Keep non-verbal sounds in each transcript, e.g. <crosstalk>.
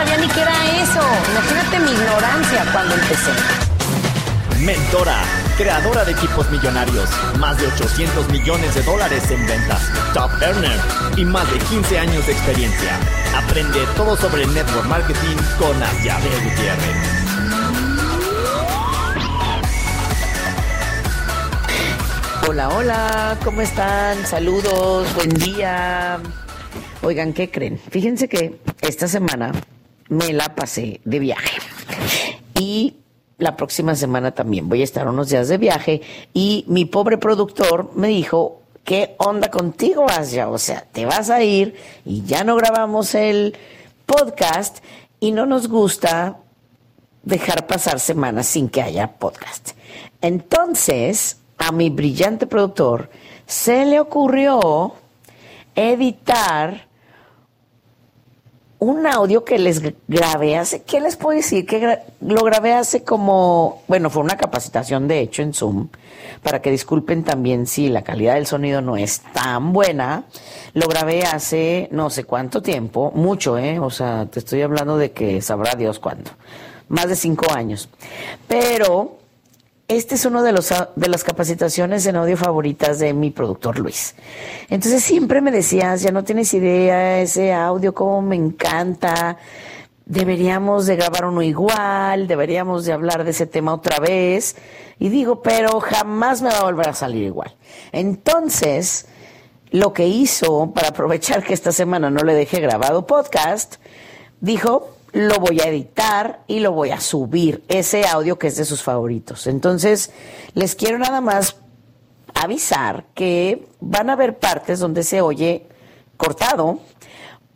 sabía ni qué era eso. Imagínate mi ignorancia cuando empecé. Mentora, creadora de equipos millonarios, más de 800 millones de dólares en ventas, top earner y más de 15 años de experiencia. Aprende todo sobre network marketing con Asiade Gutiérrez. Hola, hola, ¿cómo están? Saludos, buen día. Oigan, ¿qué creen? Fíjense que esta semana me la pasé de viaje. Y la próxima semana también voy a estar unos días de viaje. Y mi pobre productor me dijo, ¿qué onda contigo, Asia? O sea, te vas a ir y ya no grabamos el podcast y no nos gusta dejar pasar semanas sin que haya podcast. Entonces, a mi brillante productor se le ocurrió editar un audio que les grabé hace, ¿qué les puedo decir? Que lo grabé hace como, bueno, fue una capacitación de hecho en Zoom, para que disculpen también si la calidad del sonido no es tan buena. Lo grabé hace no sé cuánto tiempo, mucho, ¿eh? O sea, te estoy hablando de que sabrá Dios cuánto, más de cinco años. Pero este es uno de los de las capacitaciones en audio favoritas de mi productor Luis. Entonces siempre me decías, ya no tienes idea ese audio cómo me encanta. Deberíamos de grabar uno igual, deberíamos de hablar de ese tema otra vez. Y digo, pero jamás me va a volver a salir igual. Entonces, lo que hizo para aprovechar que esta semana no le dejé grabado podcast, dijo, lo voy a editar y lo voy a subir, ese audio que es de sus favoritos. Entonces, les quiero nada más avisar que van a haber partes donde se oye cortado,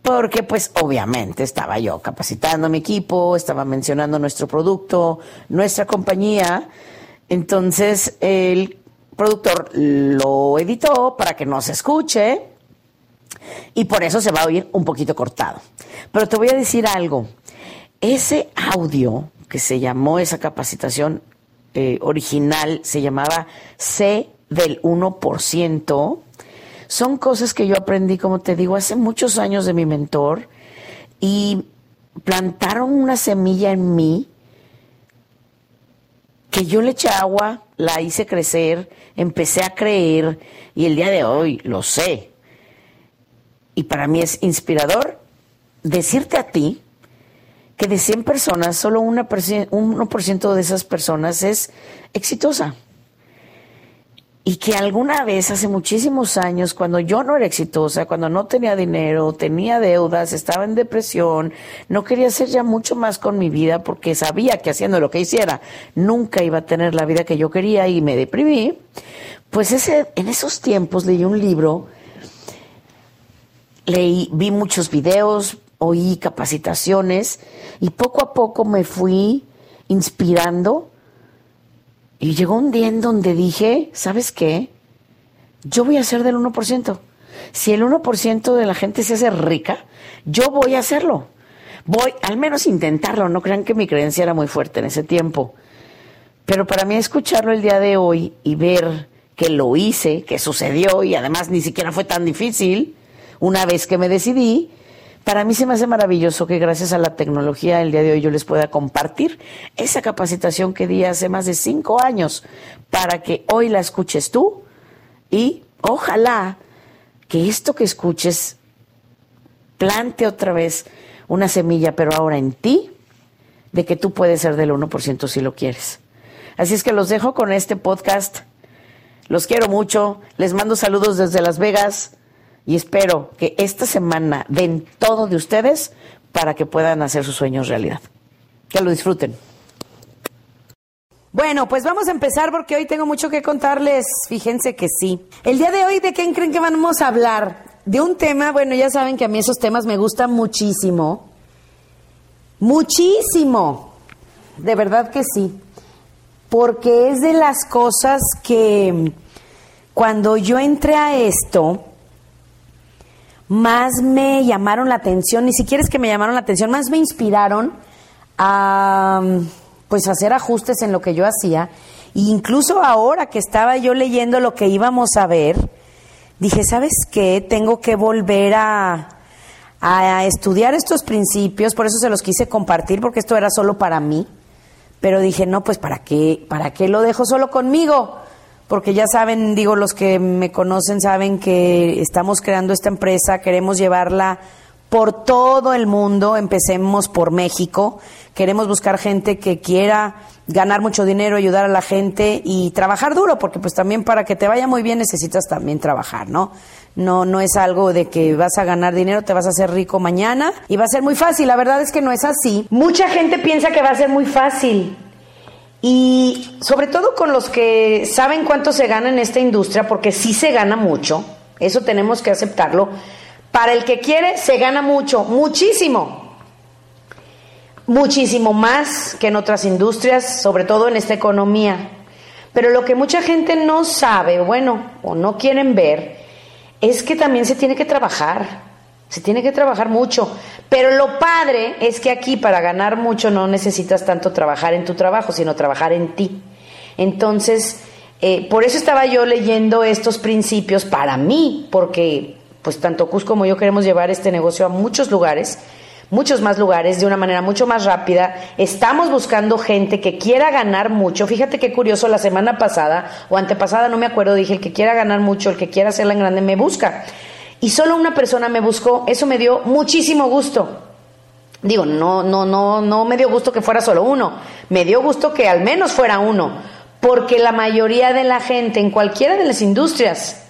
porque pues obviamente estaba yo capacitando a mi equipo, estaba mencionando nuestro producto, nuestra compañía, entonces el productor lo editó para que no se escuche y por eso se va a oír un poquito cortado. Pero te voy a decir algo, ese audio que se llamó esa capacitación eh, original, se llamaba C del 1%, son cosas que yo aprendí, como te digo, hace muchos años de mi mentor y plantaron una semilla en mí que yo le eché agua, la hice crecer, empecé a creer y el día de hoy lo sé. Y para mí es inspirador decirte a ti que de 100 personas, solo una 1% de esas personas es exitosa. Y que alguna vez, hace muchísimos años, cuando yo no era exitosa, cuando no tenía dinero, tenía deudas, estaba en depresión, no quería hacer ya mucho más con mi vida porque sabía que haciendo lo que hiciera nunca iba a tener la vida que yo quería y me deprimí, pues ese, en esos tiempos leí un libro, leí, vi muchos videos, oí capacitaciones y poco a poco me fui inspirando y llegó un día en donde dije, ¿sabes qué? Yo voy a ser del 1%. Si el 1% de la gente se hace rica, yo voy a hacerlo. Voy al menos intentarlo, no crean que mi creencia era muy fuerte en ese tiempo. Pero para mí escucharlo el día de hoy y ver que lo hice, que sucedió y además ni siquiera fue tan difícil, una vez que me decidí, para mí se me hace maravilloso que gracias a la tecnología el día de hoy yo les pueda compartir esa capacitación que di hace más de cinco años para que hoy la escuches tú y ojalá que esto que escuches plante otra vez una semilla, pero ahora en ti, de que tú puedes ser del 1% si lo quieres. Así es que los dejo con este podcast. Los quiero mucho. Les mando saludos desde Las Vegas y espero que esta semana den todo de ustedes para que puedan hacer sus sueños realidad. Que lo disfruten. Bueno, pues vamos a empezar porque hoy tengo mucho que contarles. Fíjense que sí. El día de hoy, ¿de quién creen que vamos a hablar? De un tema, bueno, ya saben que a mí esos temas me gustan muchísimo. Muchísimo, de verdad que sí, porque es de las cosas que cuando yo entré a esto, más me llamaron la atención, ni siquiera es que me llamaron la atención, más me inspiraron a pues hacer ajustes en lo que yo hacía. E incluso ahora que estaba yo leyendo lo que íbamos a ver, dije, ¿sabes qué? Tengo que volver a, a estudiar estos principios, por eso se los quise compartir, porque esto era solo para mí. Pero dije, no, pues ¿para qué, para qué lo dejo solo conmigo? Porque ya saben, digo, los que me conocen saben que estamos creando esta empresa, queremos llevarla por todo el mundo, empecemos por México, queremos buscar gente que quiera ganar mucho dinero, ayudar a la gente y trabajar duro, porque pues también para que te vaya muy bien necesitas también trabajar, ¿no? No, no es algo de que vas a ganar dinero, te vas a hacer rico mañana y va a ser muy fácil. La verdad es que no es así. Mucha gente piensa que va a ser muy fácil. Y sobre todo con los que saben cuánto se gana en esta industria, porque sí se gana mucho, eso tenemos que aceptarlo para el que quiere, se gana mucho, muchísimo. Muchísimo más que en otras industrias, sobre todo en esta economía. Pero lo que mucha gente no sabe, bueno, o no quieren ver, es que también se tiene que trabajar. Se tiene que trabajar mucho. Pero lo padre es que aquí para ganar mucho no necesitas tanto trabajar en tu trabajo, sino trabajar en ti. Entonces, eh, por eso estaba yo leyendo estos principios para mí, porque pues tanto Cus como yo queremos llevar este negocio a muchos lugares, muchos más lugares, de una manera mucho más rápida. Estamos buscando gente que quiera ganar mucho. Fíjate qué curioso, la semana pasada o antepasada, no me acuerdo, dije, el que quiera ganar mucho, el que quiera hacerla en grande, me busca. Y solo una persona me buscó, eso me dio muchísimo gusto. Digo, no, no, no, no me dio gusto que fuera solo uno, me dio gusto que al menos fuera uno, porque la mayoría de la gente en cualquiera de las industrias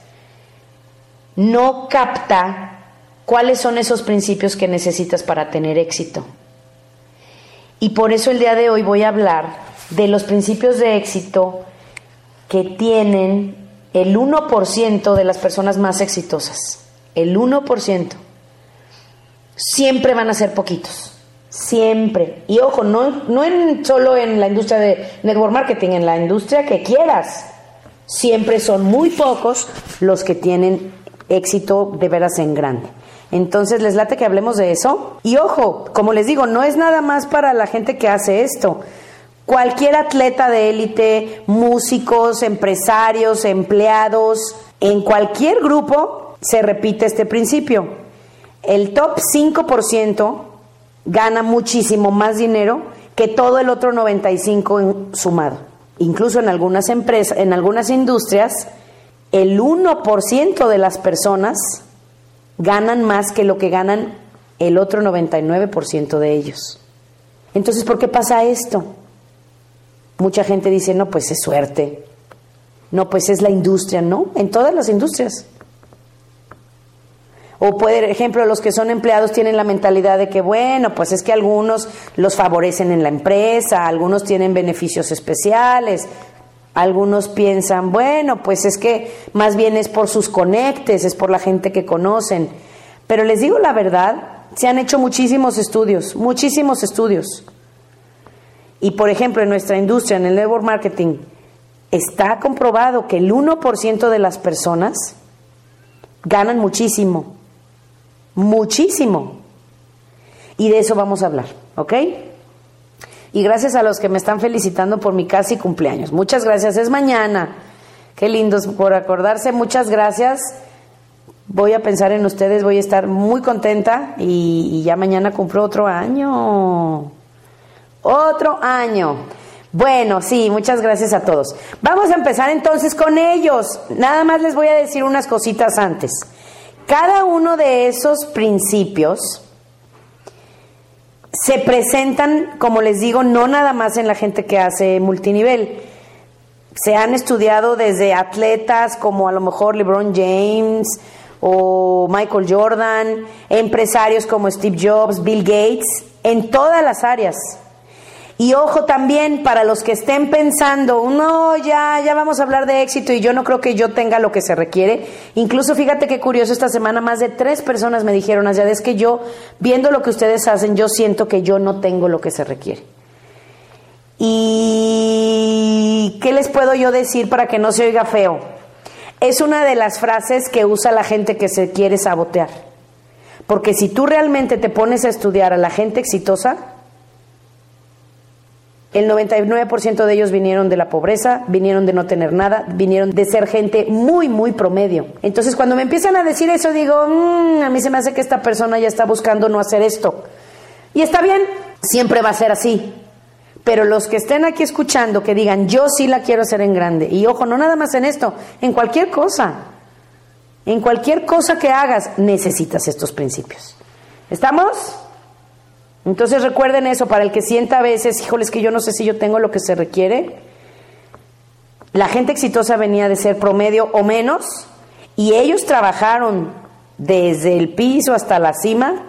no capta cuáles son esos principios que necesitas para tener éxito. Y por eso el día de hoy voy a hablar de los principios de éxito que tienen el 1% de las personas más exitosas. El 1%. Siempre van a ser poquitos. Siempre. Y ojo, no, no en, solo en la industria de network marketing, en la industria que quieras. Siempre son muy pocos los que tienen éxito de veras en grande. Entonces, ¿les late que hablemos de eso? Y ojo, como les digo, no es nada más para la gente que hace esto. Cualquier atleta de élite, músicos, empresarios, empleados, en cualquier grupo se repite este principio. El top 5% gana muchísimo más dinero que todo el otro 95 sumado. Incluso en algunas empresas, en algunas industrias, el 1% de las personas ganan más que lo que ganan el otro 99% de ellos. Entonces, ¿por qué pasa esto? Mucha gente dice, no, pues es suerte. No, pues es la industria, ¿no? En todas las industrias. O, por ejemplo, los que son empleados tienen la mentalidad de que, bueno, pues es que algunos los favorecen en la empresa, algunos tienen beneficios especiales, algunos piensan, bueno, pues es que más bien es por sus conectes, es por la gente que conocen. Pero les digo la verdad, se han hecho muchísimos estudios, muchísimos estudios. Y por ejemplo, en nuestra industria, en el network marketing, está comprobado que el 1% de las personas ganan muchísimo, muchísimo. Y de eso vamos a hablar, ¿ok? Y gracias a los que me están felicitando por mi casi cumpleaños. Muchas gracias. Es mañana. Qué lindos por acordarse. Muchas gracias. Voy a pensar en ustedes. Voy a estar muy contenta. Y, ya mañana cumplo otro año. Otro año. Bueno, sí, muchas gracias a todos. Vamos a empezar entonces con ellos. Nada más les voy a decir unas cositas antes. Cada uno de esos principios se presentan, como les digo, no nada más en la gente que hace multinivel. Se han estudiado desde atletas como a lo mejor LeBron James o Michael Jordan, empresarios como Steve Jobs, Bill Gates, en todas las áreas. Y ojo también para los que estén pensando, no, ya, ya vamos a hablar de éxito y yo no creo que yo tenga lo que se requiere. Incluso fíjate qué curioso, esta semana más de tres personas me dijeron, allá es que yo, viendo lo que ustedes hacen, yo siento que yo no tengo lo que se requiere. ¿Y qué les puedo yo decir para que no se oiga feo? Es una de las frases que usa la gente que se quiere sabotear. Porque si tú realmente te pones a estudiar a la gente exitosa, el 99% de ellos vinieron de la pobreza, vinieron de no tener nada, vinieron de ser gente muy, muy promedio. Entonces, cuando me empiezan a decir eso, digo, mm, a mí se me hace que esta persona ya está buscando no hacer esto. Y está bien, siempre va a ser así. Pero los que estén aquí escuchando, que digan, yo sí la quiero hacer en grande. Y ojo, no nada más en esto, en cualquier cosa. En cualquier cosa que hagas, necesitas estos principios. ¿Estamos? Entonces recuerden eso, para el que sienta a veces, híjoles, que yo no sé si yo tengo lo que se requiere. La gente exitosa venía de ser promedio o menos, y ellos trabajaron desde el piso hasta la cima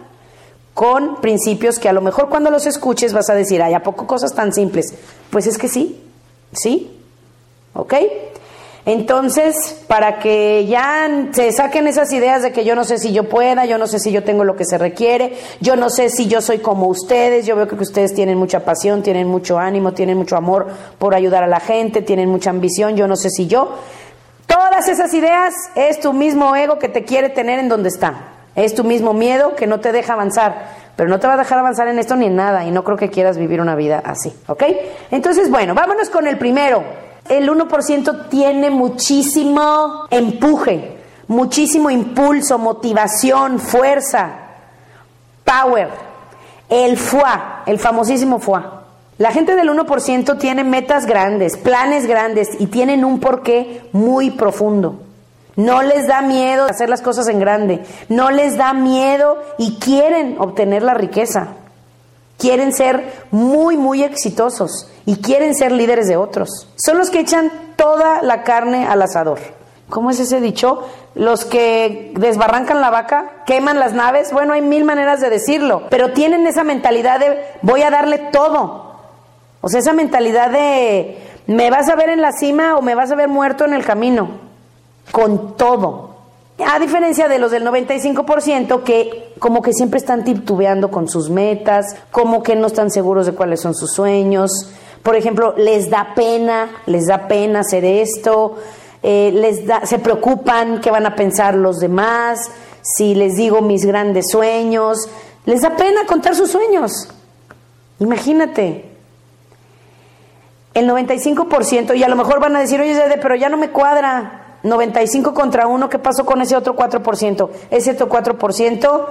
con principios que a lo mejor cuando los escuches vas a decir, ay, ¿a poco cosas tan simples? Pues es que sí, sí, ¿ok? Entonces, para que ya se saquen esas ideas de que yo no sé si yo pueda, yo no sé si yo tengo lo que se requiere, yo no sé si yo soy como ustedes, yo veo que ustedes tienen mucha pasión, tienen mucho ánimo, tienen mucho amor por ayudar a la gente, tienen mucha ambición, yo no sé si yo. Todas esas ideas es tu mismo ego que te quiere tener en donde está. Es tu mismo miedo que no te deja avanzar, pero no te va a dejar avanzar en esto ni en nada y no creo que quieras vivir una vida así, ¿ok? Entonces, bueno, vámonos con el primero. El 1% tiene muchísimo empuje, muchísimo impulso, motivación, fuerza, power. El FUA, el famosísimo FUA. La gente del 1% tiene metas grandes, planes grandes y tienen un porqué muy profundo. No les da miedo hacer las cosas en grande. No les da miedo y quieren obtener la riqueza. Quieren ser muy, muy exitosos y quieren ser líderes de otros. Son los que echan toda la carne al asador. ¿Cómo es ese dicho? Los que desbarrancan la vaca, queman las naves. Bueno, hay mil maneras de decirlo, pero tienen esa mentalidad de voy a darle todo. O sea, esa mentalidad de me vas a ver en la cima o me vas a ver muerto en el camino con todo. A diferencia de los del 95% que como que siempre están titubeando con sus metas, como que no están seguros de cuáles son sus sueños. Por ejemplo, les da pena, les da pena hacer esto, eh, les da, se preocupan qué van a pensar los demás, si les digo mis grandes sueños, les da pena contar sus sueños. Imagínate, el 95%, y a lo mejor van a decir, oye, pero ya no me cuadra, 95 contra 1, ¿qué pasó con ese otro 4%? Ese otro 4%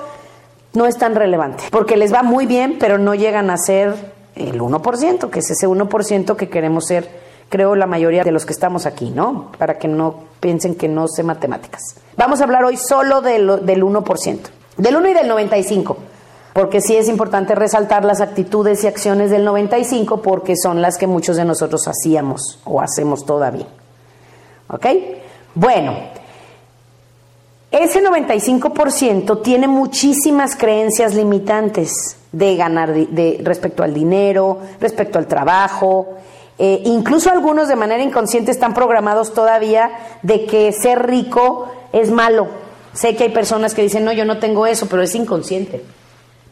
no es tan relevante, porque les va muy bien, pero no llegan a ser el 1%, que es ese 1% que queremos ser, creo, la mayoría de los que estamos aquí, ¿no? Para que no piensen que no sé matemáticas. Vamos a hablar hoy solo del, del 1%, del 1 y del 95 porque sí es importante resaltar las actitudes y acciones del 95 porque son las que muchos de nosotros hacíamos o hacemos todavía. ¿Ok? Bueno, ese 95% tiene muchísimas creencias limitantes de ganar de, respecto al dinero, respecto al trabajo. Eh, incluso algunos de manera inconsciente están programados todavía de que ser rico es malo. Sé que hay personas que dicen, no, yo no tengo eso, pero es inconsciente.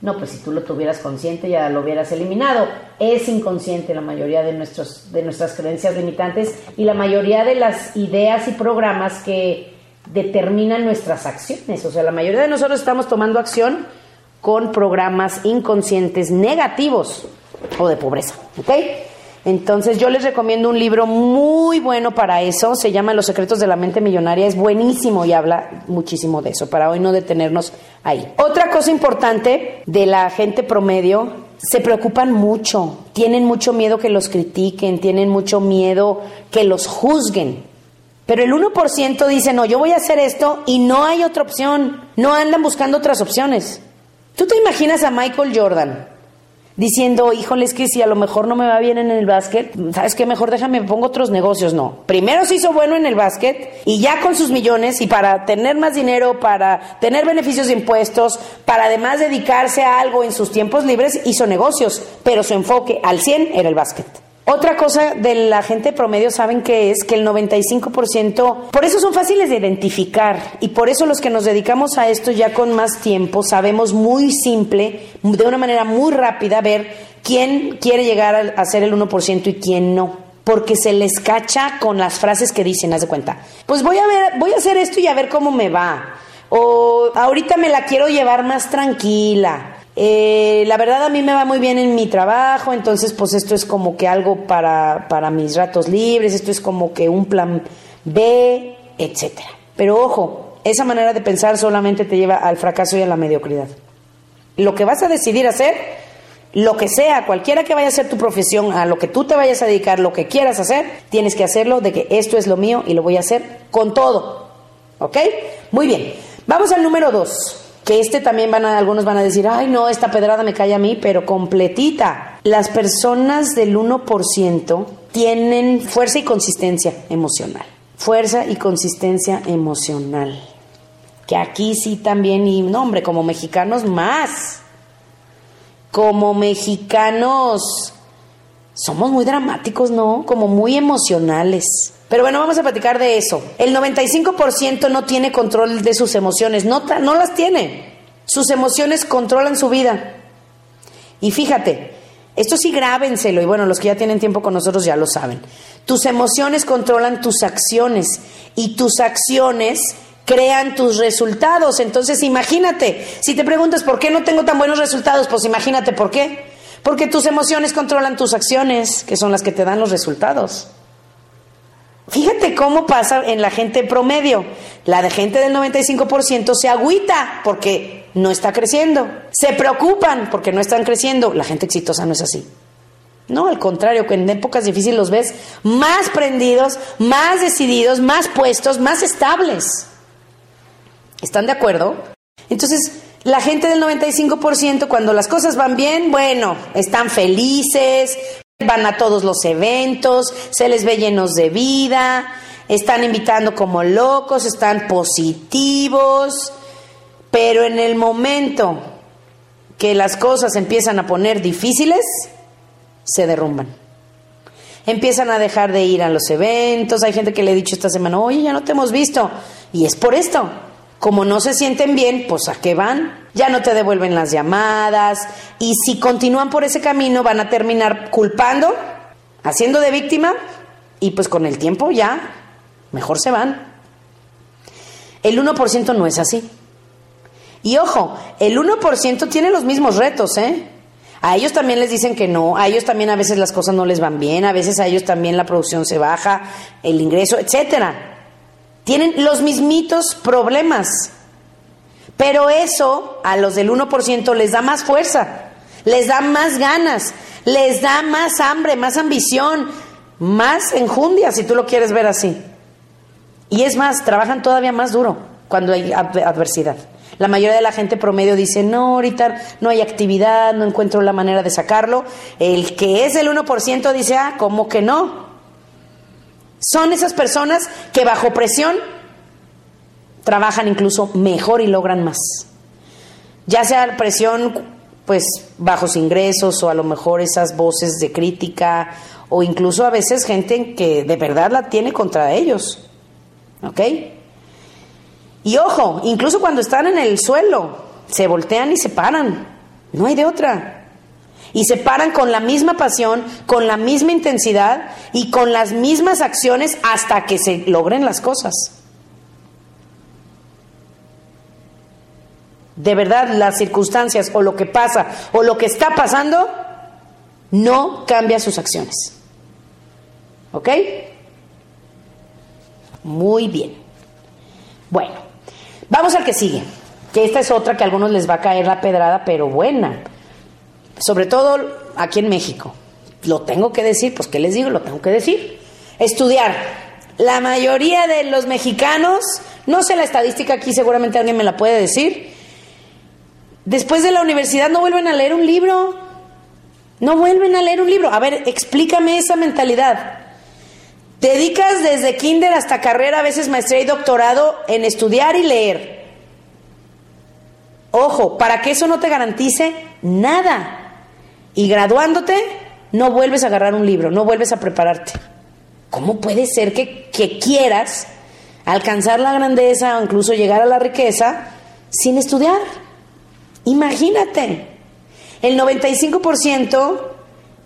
No, pues si tú lo tuvieras consciente ya lo hubieras eliminado. Es inconsciente la mayoría de, nuestros, de nuestras creencias limitantes y la mayoría de las ideas y programas que determinan nuestras acciones. O sea, la mayoría de nosotros estamos tomando acción con programas inconscientes negativos o de pobreza. ¿Ok? Entonces yo les recomiendo un libro muy bueno para eso, se llama Los secretos de la mente millonaria, es buenísimo y habla muchísimo de eso, para hoy no detenernos ahí. Otra cosa importante de la gente promedio, se preocupan mucho, tienen mucho miedo que los critiquen, tienen mucho miedo que los juzguen. Pero el 1% dice, no, yo voy a hacer esto y no hay otra opción, no andan buscando otras opciones. ¿Tú te imaginas a Michael Jordan? Diciendo, híjole, es que si a lo mejor no me va bien en el básquet, ¿sabes qué? Mejor déjame, pongo otros negocios. No. Primero se hizo bueno en el básquet y ya con sus millones y para tener más dinero, para tener beneficios de impuestos, para además dedicarse a algo en sus tiempos libres, hizo negocios, pero su enfoque al 100 era el básquet. Otra cosa de la gente promedio saben que es que el 95%, por eso son fáciles de identificar y por eso los que nos dedicamos a esto ya con más tiempo sabemos muy simple, de una manera muy rápida ver quién quiere llegar a ser el 1% y quién no porque se les cacha con las frases que dicen, haz de cuenta. Pues voy a ver, voy a hacer esto y a ver cómo me va. O ahorita me la quiero llevar más tranquila. Eh, la verdad a mí me va muy bien en mi trabajo, entonces pues esto es como que algo para, para mis ratos libres, esto es como que un plan B, etcétera. Pero ojo, esa manera de pensar solamente te lleva al fracaso y a la mediocridad. Lo que vas a decidir hacer, lo que sea, cualquiera que vaya a ser tu profesión, a lo que tú te vayas a dedicar, lo que quieras hacer, tienes que hacerlo de que esto es lo mío y lo voy a hacer con todo. ¿Ok? Muy bien. Vamos al número dos que este también van a, algunos van a decir, ay no, esta pedrada me cae a mí, pero completita. Las personas del 1% tienen fuerza y consistencia emocional. Fuerza y consistencia emocional. Que aquí sí también, y no hombre, como mexicanos más. Como mexicanos somos muy dramáticos, ¿no? Como muy emocionales. Pero bueno, vamos a platicar de eso. El 95% no tiene control de sus emociones, no, no las tiene. Sus emociones controlan su vida. Y fíjate, esto sí grábenselo, y bueno, los que ya tienen tiempo con nosotros ya lo saben. Tus emociones controlan tus acciones y tus acciones crean tus resultados. Entonces imagínate, si te preguntas por qué no tengo tan buenos resultados, pues imagínate por qué. Porque tus emociones controlan tus acciones, que son las que te dan los resultados. Fíjate cómo pasa en la gente promedio. La de gente del 95% se agüita porque no está creciendo. Se preocupan porque no están creciendo. La gente exitosa no es así. No, al contrario, que en épocas difíciles los ves más prendidos, más decididos, más puestos, más estables. ¿Están de acuerdo? Entonces, la gente del 95% cuando las cosas van bien, bueno, están felices, Van a todos los eventos, se les ve llenos de vida, están invitando como locos, están positivos, pero en el momento que las cosas empiezan a poner difíciles, se derrumban. Empiezan a dejar de ir a los eventos, hay gente que le he dicho esta semana, oye, ya no te hemos visto, y es por esto, como no se sienten bien, pues a qué van? Ya no te devuelven las llamadas y si continúan por ese camino van a terminar culpando, haciendo de víctima y pues con el tiempo ya mejor se van. El 1% no es así. Y ojo, el 1% tiene los mismos retos, ¿eh? A ellos también les dicen que no, a ellos también a veces las cosas no les van bien, a veces a ellos también la producción se baja, el ingreso, etcétera. Tienen los mismitos problemas. Pero eso a los del 1% les da más fuerza, les da más ganas, les da más hambre, más ambición, más enjundia, si tú lo quieres ver así. Y es más, trabajan todavía más duro cuando hay adversidad. La mayoría de la gente promedio dice, no, ahorita no hay actividad, no encuentro la manera de sacarlo. El que es el 1% dice, ah, ¿cómo que no? Son esas personas que bajo presión trabajan incluso mejor y logran más. Ya sea presión, pues bajos ingresos o a lo mejor esas voces de crítica o incluso a veces gente que de verdad la tiene contra ellos. ¿Ok? Y ojo, incluso cuando están en el suelo, se voltean y se paran. No hay de otra y se paran con la misma pasión, con la misma intensidad y con las mismas acciones hasta que se logren las cosas. De verdad, las circunstancias o lo que pasa o lo que está pasando no cambia sus acciones. ¿Ok? Muy bien. Bueno, vamos al que sigue, que esta es otra que a algunos les va a caer la pedrada, pero buena sobre todo aquí en México. Lo tengo que decir, pues ¿qué les digo? Lo tengo que decir. Estudiar. La mayoría de los mexicanos, no sé la estadística aquí, seguramente alguien me la puede decir, después de la universidad no vuelven a leer un libro. No vuelven a leer un libro. A ver, explícame esa mentalidad. Te dedicas desde kinder hasta carrera, a veces maestría y doctorado en estudiar y leer. Ojo, para que eso no te garantice nada. Y graduándote, no vuelves a agarrar un libro, no vuelves a prepararte. ¿Cómo puede ser que, que quieras alcanzar la grandeza o incluso llegar a la riqueza sin estudiar? Imagínate. El 95%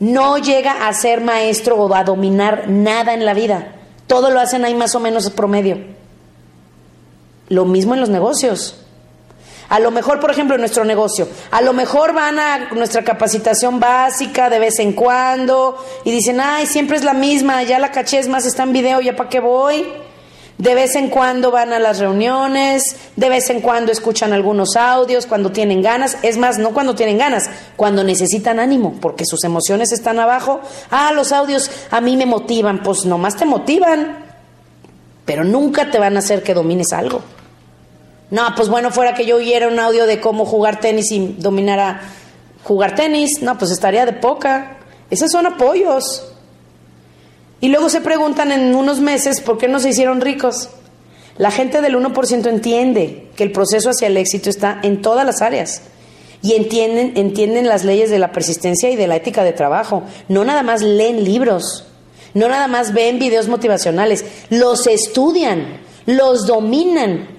no llega a ser maestro o a dominar nada en la vida. Todo lo hacen ahí más o menos promedio. Lo mismo en los negocios. A lo mejor, por ejemplo, en nuestro negocio, a lo mejor van a nuestra capacitación básica de vez en cuando y dicen, ay, siempre es la misma, ya la caché es más, está en video, ya para qué voy. De vez en cuando van a las reuniones, de vez en cuando escuchan algunos audios, cuando tienen ganas, es más, no cuando tienen ganas, cuando necesitan ánimo, porque sus emociones están abajo. Ah, los audios a mí me motivan, pues nomás te motivan, pero nunca te van a hacer que domines algo. No, pues bueno, fuera que yo oyera un audio de cómo jugar tenis y dominara jugar tenis, no, pues estaría de poca. Esos son apoyos. Y luego se preguntan en unos meses por qué no se hicieron ricos. La gente del 1% entiende que el proceso hacia el éxito está en todas las áreas y entienden, entienden las leyes de la persistencia y de la ética de trabajo. No nada más leen libros, no nada más ven videos motivacionales, los estudian, los dominan.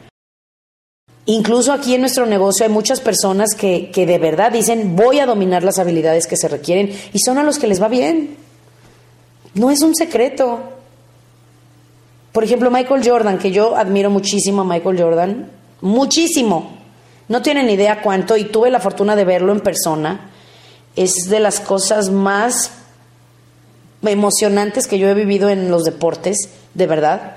Incluso aquí en nuestro negocio hay muchas personas que, que de verdad dicen voy a dominar las habilidades que se requieren y son a los que les va bien. No es un secreto. Por ejemplo, Michael Jordan, que yo admiro muchísimo a Michael Jordan, muchísimo. No tienen idea cuánto y tuve la fortuna de verlo en persona. Es de las cosas más emocionantes que yo he vivido en los deportes, de verdad.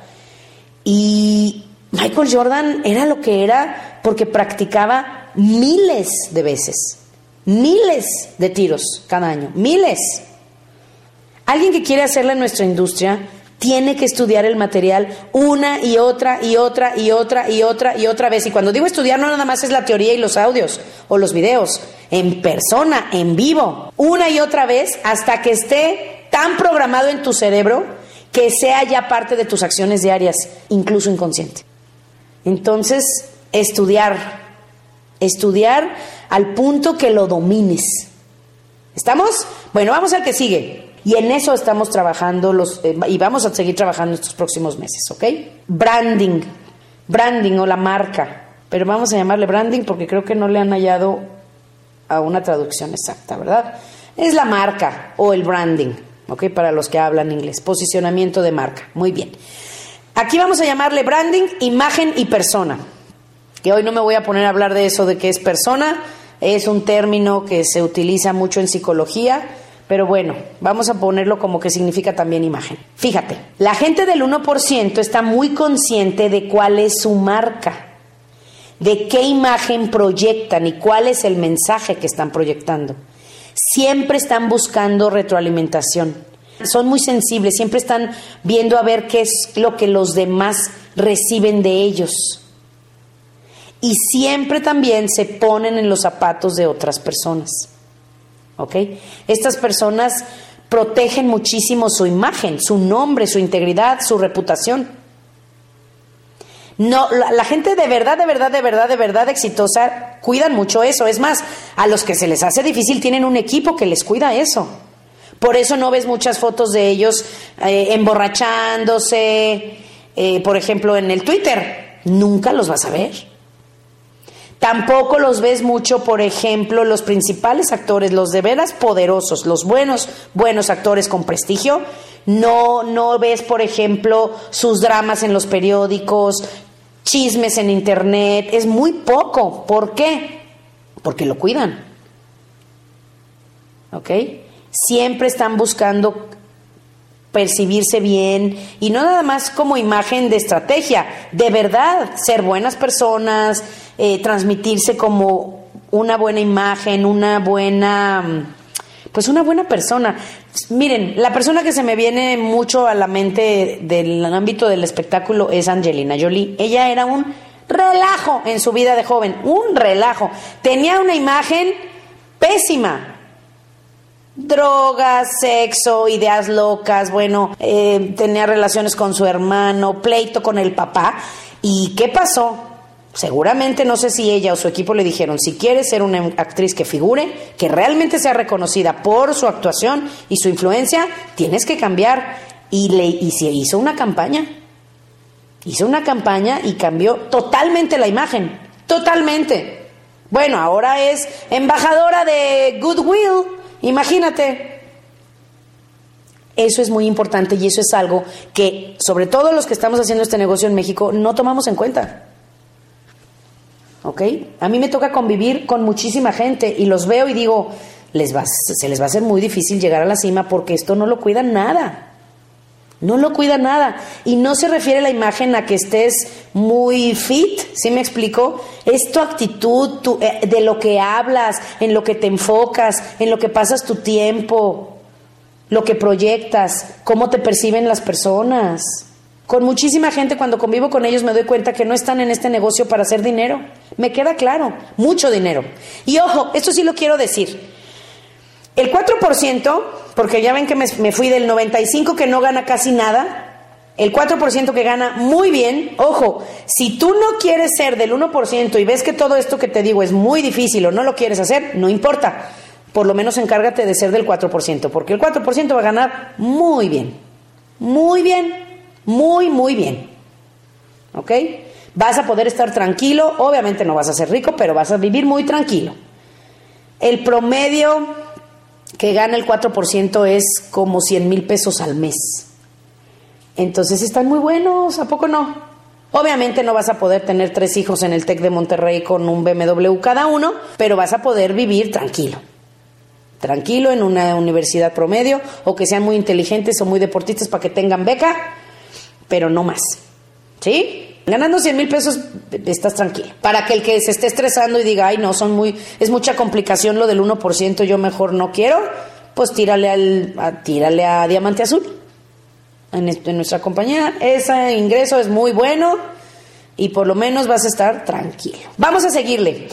Y Michael Jordan era lo que era porque practicaba miles de veces, miles de tiros cada año, miles. Alguien que quiere hacerla en nuestra industria tiene que estudiar el material una y otra y otra y otra y otra y otra vez. Y cuando digo estudiar no nada más es la teoría y los audios o los videos, en persona, en vivo, una y otra vez hasta que esté tan programado en tu cerebro que sea ya parte de tus acciones diarias, incluso inconsciente. Entonces, estudiar, estudiar al punto que lo domines. ¿Estamos? Bueno, vamos al que sigue. Y en eso estamos trabajando los, eh, y vamos a seguir trabajando estos próximos meses, ¿ok? Branding, branding o la marca, pero vamos a llamarle branding porque creo que no le han hallado a una traducción exacta, ¿verdad? Es la marca o el branding, ¿ok? Para los que hablan inglés, posicionamiento de marca, muy bien. Aquí vamos a llamarle branding, imagen y persona, que hoy no me voy a poner a hablar de eso de qué es persona, es un término que se utiliza mucho en psicología, pero bueno, vamos a ponerlo como que significa también imagen. Fíjate, la gente del 1% está muy consciente de cuál es su marca, de qué imagen proyectan y cuál es el mensaje que están proyectando. Siempre están buscando retroalimentación. Son muy sensibles, siempre están viendo a ver qué es lo que los demás reciben de ellos. Y siempre también se ponen en los zapatos de otras personas. ¿ok? Estas personas protegen muchísimo su imagen, su nombre, su integridad, su reputación. No, la, gente de verdad, de verdad, de verdad, de verdad exitosa cuidan mucho eso. Es más, a los que se les hace difícil tienen un equipo que les cuida eso. Por eso no ves muchas fotos de ellos eh, emborrachándose, eh, por ejemplo, en el Twitter. Nunca los vas a ver. Tampoco los ves mucho, por ejemplo, los principales actores, los de veras poderosos, los buenos, buenos actores con prestigio. No, no ves, por ejemplo, sus dramas en los periódicos, chismes en internet. Es muy poco. ¿Por qué? Porque lo cuidan. ¿Ok? Siempre están buscando percibirse bien y no nada más como imagen de estrategia, de verdad, ser buenas personas, eh, transmitirse como una buena imagen, una buena, pues una buena persona. Miren, la persona que se me viene mucho a la mente del ámbito del espectáculo es Angelina Jolie. Ella era un relajo en su vida de joven, un relajo. Tenía una imagen pésima, Drogas, sexo, ideas locas, bueno, eh, tenía relaciones con su hermano, pleito con el papá. ¿Y qué pasó? Seguramente no sé si ella o su equipo le dijeron, si quieres ser una actriz que figure, que realmente sea reconocida por su actuación y su influencia, tienes que cambiar. Y, le, y se hizo una campaña. Hizo una campaña y cambió totalmente la imagen. Totalmente. Bueno, ahora es embajadora de Goodwill. Imagínate. Eso es muy importante y eso es algo que, sobre todo los que estamos haciendo este negocio en México, no tomamos en cuenta. ¿Ok? A mí me toca convivir con muchísima gente y los veo y digo, les va, se les va a hacer muy difícil llegar a la cima porque esto no lo cuidan nada. No lo cuida nada. Y no se refiere la imagen a que estés muy fit, ¿sí me explico? Es tu actitud, tu, eh, de lo que hablas, en lo que te enfocas, en lo que pasas tu tiempo, lo que proyectas, cómo te perciben las personas. Con muchísima gente cuando convivo con ellos me doy cuenta que no están en este negocio para hacer dinero. Me queda claro, mucho dinero. Y ojo, esto sí lo quiero decir. El 4%, porque ya ven que me, fui del 95 que no gana casi nada, el 4% que gana muy bien, ojo, si tú no quieres ser del 1% y ves que todo esto que te digo es muy difícil o no lo quieres hacer, no importa, por lo menos encárgate de ser del 4%, porque el 4% va a ganar muy bien, muy bien, muy, muy bien. ¿Ok? Vas a poder estar tranquilo, obviamente no vas a ser rico, pero vas a vivir muy tranquilo. El promedio que gana el 4% es como 100 mil pesos al mes. Entonces están muy buenos, ¿a poco no? Obviamente no vas a poder tener tres hijos en el TEC de Monterrey con un BMW cada uno, pero vas a poder vivir tranquilo. Tranquilo en una universidad promedio o que sean muy inteligentes o muy deportistas para que tengan beca, pero no más. ¿Sí? Ganando 100 mil pesos estás tranquilo. Para que el que se esté estresando y diga, ay, no, son muy, es mucha complicación lo del 1%, yo mejor no quiero, pues tírale, al, a, tírale a Diamante Azul. En, en nuestra compañía, ese ingreso es muy bueno y por lo menos vas a estar tranquilo. Vamos a seguirle.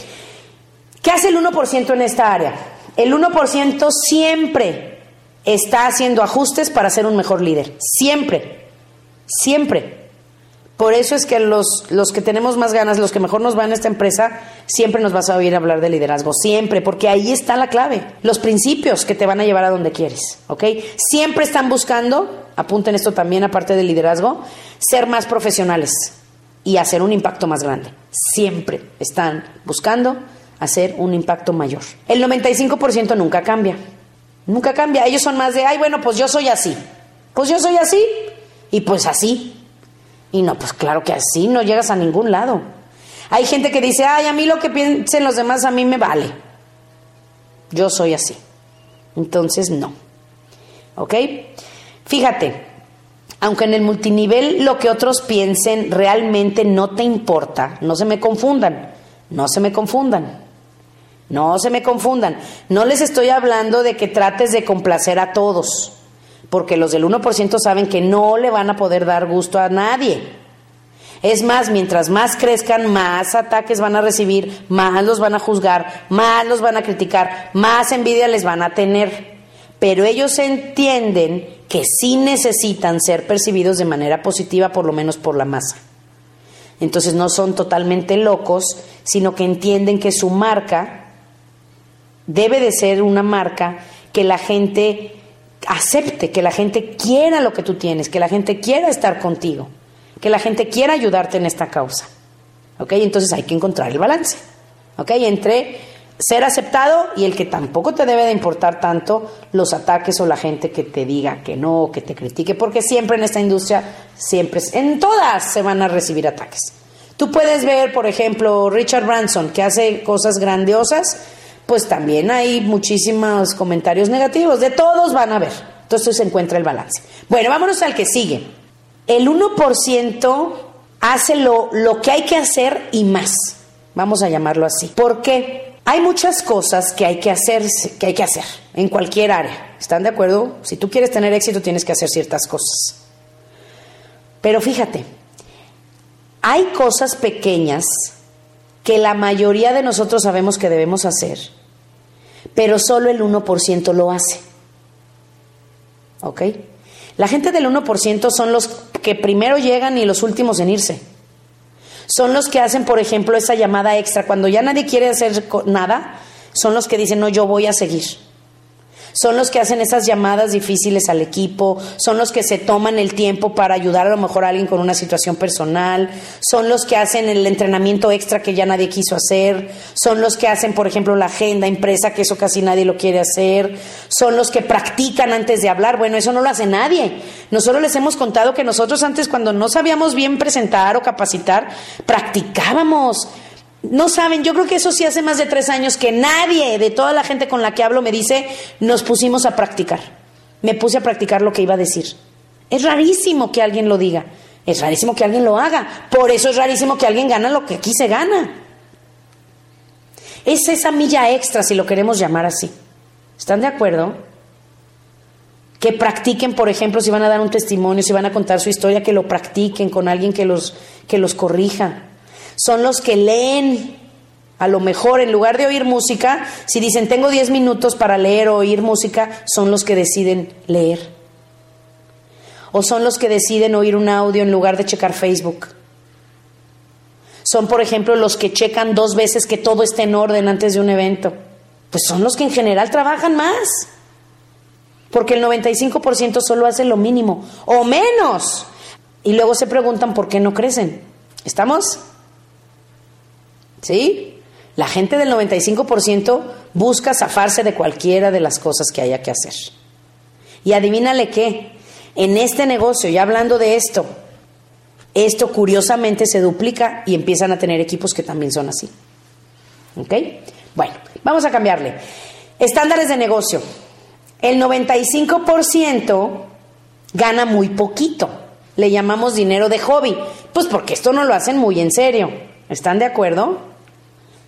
¿Qué hace el 1% en esta área? El 1% siempre está haciendo ajustes para ser un mejor líder. Siempre. Siempre. Por eso es que los, los que tenemos más ganas, los que mejor nos van en esta empresa, siempre nos vas a oír hablar de liderazgo, siempre, porque ahí está la clave, los principios que te van a llevar a donde quieres, ¿ok? Siempre están buscando, apunten esto también aparte del liderazgo, ser más profesionales y hacer un impacto más grande. Siempre están buscando hacer un impacto mayor. El 95% nunca cambia, nunca cambia. Ellos son más de, ay, bueno, pues yo soy así, pues yo soy así y pues así. Y no, pues claro que así no llegas a ningún lado. Hay gente que dice, ay, a mí lo que piensen los demás a mí me vale. Yo soy así. Entonces, no. ¿Ok? Fíjate, aunque en el multinivel lo que otros piensen realmente no te importa, no se me confundan, no se me confundan. No se me confundan. No les estoy hablando de que trates de complacer a todos porque los del 1% saben que no le van a poder dar gusto a nadie. Es más, mientras más crezcan, más ataques van a recibir, más los van a juzgar, más los van a criticar, más envidia les van a tener. Pero ellos entienden que sí necesitan ser percibidos de manera positiva, por lo menos por la masa. Entonces no son totalmente locos, sino que entienden que su marca debe de ser una marca que la gente acepte, que la gente quiera lo que tú tienes, que la gente quiera estar contigo, que la gente quiera ayudarte en esta causa. ¿Ok? Entonces hay que encontrar el balance. ¿Ok? Entre ser aceptado y el que tampoco te debe de importar tanto los ataques o la gente que te diga que no, que te critique, porque siempre en esta industria, siempre, en todas se van a recibir ataques. Tú puedes ver, por ejemplo, Richard Branson, que hace cosas grandiosas, pues también hay muchísimos comentarios negativos. De todos van a ver. Entonces se encuentra el balance. Bueno, vámonos al que sigue. El 1% hace lo, lo que hay que hacer y más. Vamos a llamarlo así. ¿Por qué? Hay muchas cosas que hay que hacer, que hay que hacer en cualquier área. ¿Están de acuerdo? Si tú quieres tener éxito, tienes que hacer ciertas cosas. Pero fíjate, hay cosas pequeñas que la mayoría de nosotros sabemos que debemos hacer pero solo el 1% lo hace. ¿Ok? La gente del 1% son los que primero llegan y los últimos en irse. Son los que hacen, por ejemplo, esa llamada extra. Cuando ya nadie quiere hacer nada, son los que dicen, no, yo voy a seguir son los que hacen esas llamadas difíciles al equipo, son los que se toman el tiempo para ayudar a lo mejor a alguien con una situación personal, son los que hacen el entrenamiento extra que ya nadie quiso hacer, son los que hacen, por ejemplo, la agenda impresa, que eso casi nadie lo quiere hacer, son los que practican antes de hablar, bueno, eso no lo hace nadie. Nosotros les hemos contado que nosotros antes cuando no sabíamos bien presentar o capacitar, practicábamos no saben, yo creo que eso sí hace más de tres años que nadie de toda la gente con la que hablo me dice, nos pusimos a practicar. Me puse a practicar lo que iba a decir. Es rarísimo que alguien lo diga. Es rarísimo que alguien lo haga. Por eso es rarísimo que alguien gana lo que aquí se gana. Es esa milla extra, si lo queremos llamar así. ¿Están de acuerdo? Que practiquen, por ejemplo, si van a dar un testimonio, si van a contar su historia, que lo practiquen con alguien que los, que los corrija son los que leen. A lo mejor en lugar de oír música, si dicen tengo 10 minutos para leer o oír música, son los que deciden leer. O son los que deciden oír un audio en lugar de checar Facebook. Son, por ejemplo, los que checan dos veces que todo esté en orden antes de un evento. Pues son los que en general trabajan más. Porque el 95% solo hace lo mínimo o menos. Y luego se preguntan por qué no crecen. ¿Estamos? ¿Sí? La gente del 95% busca zafarse de cualquiera de las cosas que haya que hacer. Y adivínale qué, en este negocio, ya hablando de esto, esto curiosamente se duplica y empiezan a tener equipos que también son así. ¿Ok? Bueno, vamos a cambiarle. Estándares de negocio. El 95% gana muy poquito. Le llamamos dinero de hobby. Pues porque esto no lo hacen muy en serio. ¿Están de acuerdo?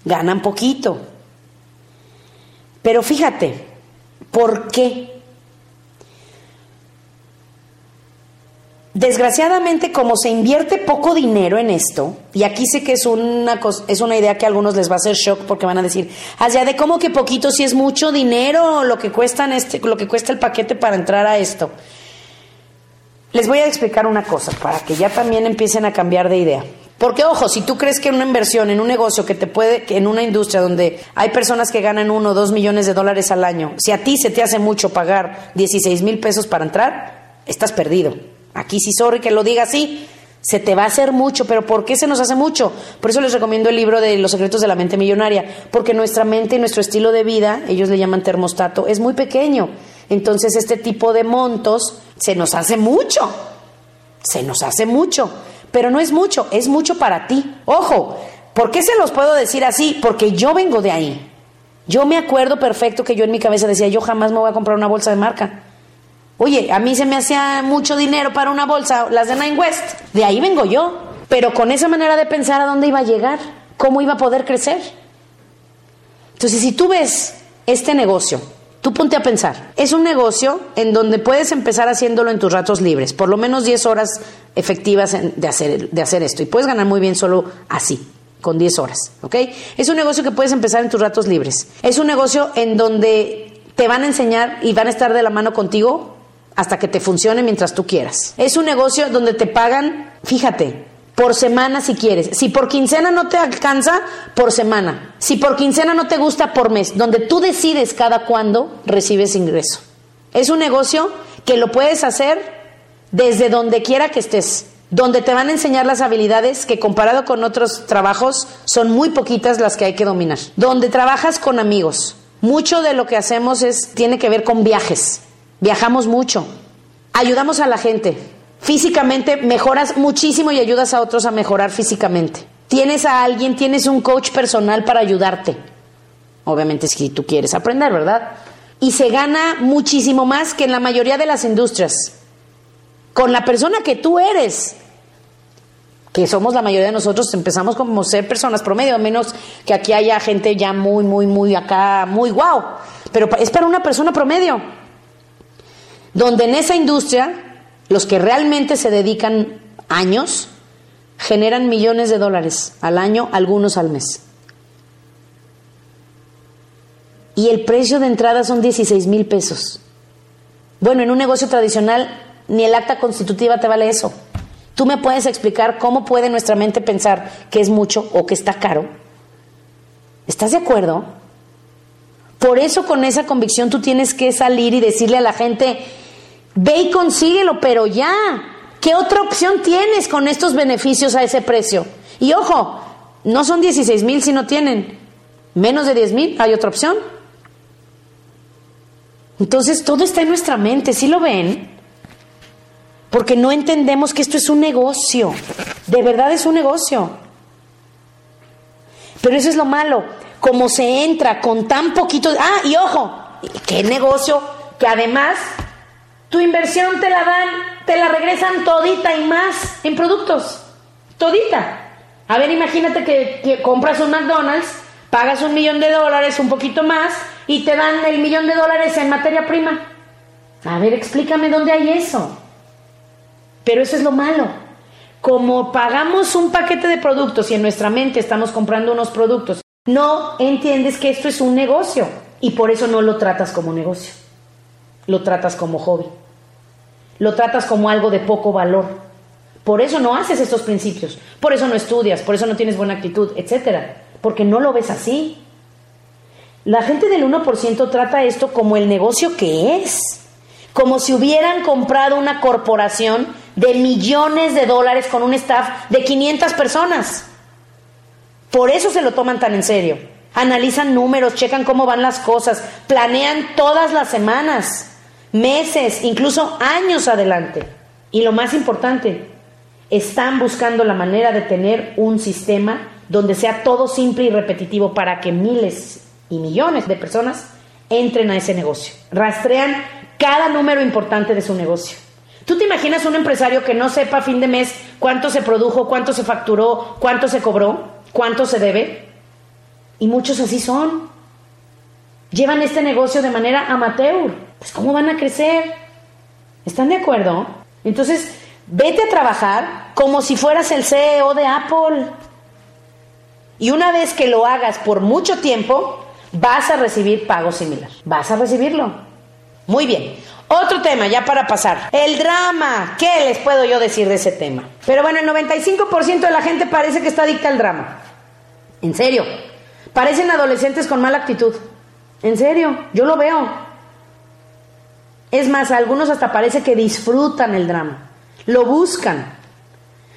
Ganan poquito. Pero fíjate, ¿por qué? Desgraciadamente, como se invierte poco dinero en esto, y aquí sé que es una, es una idea que a algunos les va a hacer shock porque van a decir, allá de cómo que poquito si es mucho dinero lo que, cuestan este, lo que cuesta el paquete para entrar a esto. Les voy a explicar una cosa para que ya también empiecen a cambiar de idea. Porque, ojo, si tú crees que una inversión en un negocio que te puede, que en una industria donde hay personas que ganan uno o dos millones de dólares al año, si a ti se te hace mucho pagar 16 mil pesos para entrar, estás perdido. Aquí sí, sorry que lo diga así, se te va a hacer mucho, pero ¿por qué se nos hace mucho? Por eso les recomiendo el libro de Los secretos de la mente millonaria, porque nuestra mente y nuestro estilo de vida, ellos le llaman termostato, es muy pequeño. Entonces este tipo de montos se nos hace mucho, se nos hace mucho pero no es mucho, es mucho para ti. Ojo, ¿por qué se los puedo decir así? Porque yo vengo de ahí. Yo me acuerdo perfecto que yo en mi cabeza decía, yo jamás me voy a comprar una bolsa de marca. Oye, a mí se me hacía mucho dinero para una bolsa, las de Nine West. De ahí vengo yo. Pero con esa manera de pensar a dónde iba a llegar, cómo iba a poder crecer. Entonces, si tú ves este negocio Tú ponte a pensar, es un negocio en donde puedes empezar haciéndolo en tus ratos libres, por lo menos 10 horas efectivas de, hacer, de hacer esto, y puedes ganar muy bien solo así, con 10 horas, ¿ok? Es un negocio que puedes empezar en tus ratos libres. Es un negocio en donde te van a enseñar y van a estar de la mano contigo hasta que te funcione mientras tú quieras. Es un negocio donde te pagan, fíjate, por semana si quieres. Si por quincena no te alcanza, por semana. Si por quincena no te gusta, por mes. Donde tú decides cada cuándo recibes ingreso. Es un negocio que lo puedes hacer desde donde quiera que estés. Donde te van a enseñar las habilidades que comparado con otros trabajos son muy poquitas las que hay que dominar. Donde trabajas con amigos. Mucho de lo que hacemos es tiene que ver con viajes. Viajamos mucho. Ayudamos a la gente Físicamente mejoras muchísimo y ayudas a otros a mejorar físicamente. Tienes a alguien, tienes un coach personal para ayudarte. Obviamente si tú quieres aprender, ¿verdad? Y se gana muchísimo más que en la mayoría de las industrias. Con la persona que tú eres, que somos la mayoría de nosotros, empezamos como ser personas promedio, a menos que aquí haya gente ya muy, muy, muy acá, muy guau. Pero es para una persona promedio. Donde en esa industria los que realmente se dedican años generan millones de dólares al año, algunos al mes. Y el precio de entrada son 16 mil pesos. Bueno, en un negocio tradicional ni el acta constitutiva te vale eso. ¿Tú me puedes explicar cómo puede nuestra mente pensar que es mucho o que está caro? ¿Estás de acuerdo? Por eso con esa convicción tú tienes que salir y decirle a la gente, ve y consíguelo, pero ya. ¿Qué otra opción tienes con estos beneficios a ese precio? Y ojo, no son 16 mil si no tienen. Menos de 10 mil, hay otra opción. Entonces todo está en nuestra mente, ¿sí lo ven? Porque no entendemos que esto es un negocio. De verdad es un negocio. Pero eso es lo malo. Como se entra con tan poquito... Ah, y ojo, qué negocio que además tu inversión te la dan, te la regresan todita y más en productos. Todita. A ver, imagínate que, compras un McDonald's, pagas un millón de dólares, un poquito más, y te dan el millón de dólares en materia prima. A ver, explícame dónde hay eso. Pero eso es lo malo. Como pagamos un paquete de productos y en nuestra mente estamos comprando unos productos, no entiendes que esto es un negocio y por eso no lo tratas como negocio. Lo tratas como hobby. Lo tratas como algo de poco valor. Por eso no haces estos principios. Por eso no estudias, por eso no tienes buena actitud, etcétera, porque no lo ves así. La gente del 1% trata esto como el negocio que es, como si hubieran comprado una corporación de millones de dólares con un staff de 500 personas. Por eso se lo toman tan en serio. Analizan números, checan cómo van las cosas, planean todas las semanas, meses, incluso años adelante. Y lo más importante, están buscando la manera de tener un sistema donde sea todo simple y repetitivo para que miles y millones de personas entren a ese negocio. Rastrean cada número importante de su negocio. ¿Tú te imaginas un empresario que no sepa a fin de mes cuánto se produjo, cuánto se facturó, cuánto se cobró, cuánto se debe? Y muchos así son. Llevan este negocio de manera amateur. Pues ¿cómo van a crecer? ¿Están de acuerdo? Entonces, vete a trabajar como si fueras el CEO de Apple. Y una vez que lo hagas por mucho tiempo, vas a recibir pago similar. Vas a recibirlo. Muy bien. Otro tema, ya para pasar. El drama. ¿Qué les puedo yo decir de ese tema? Pero bueno, el 95% de la gente parece que está adicta al drama. En serio. Parecen adolescentes con mala actitud. En serio, yo lo veo. Es más, algunos hasta parece que disfrutan el drama. Lo buscan.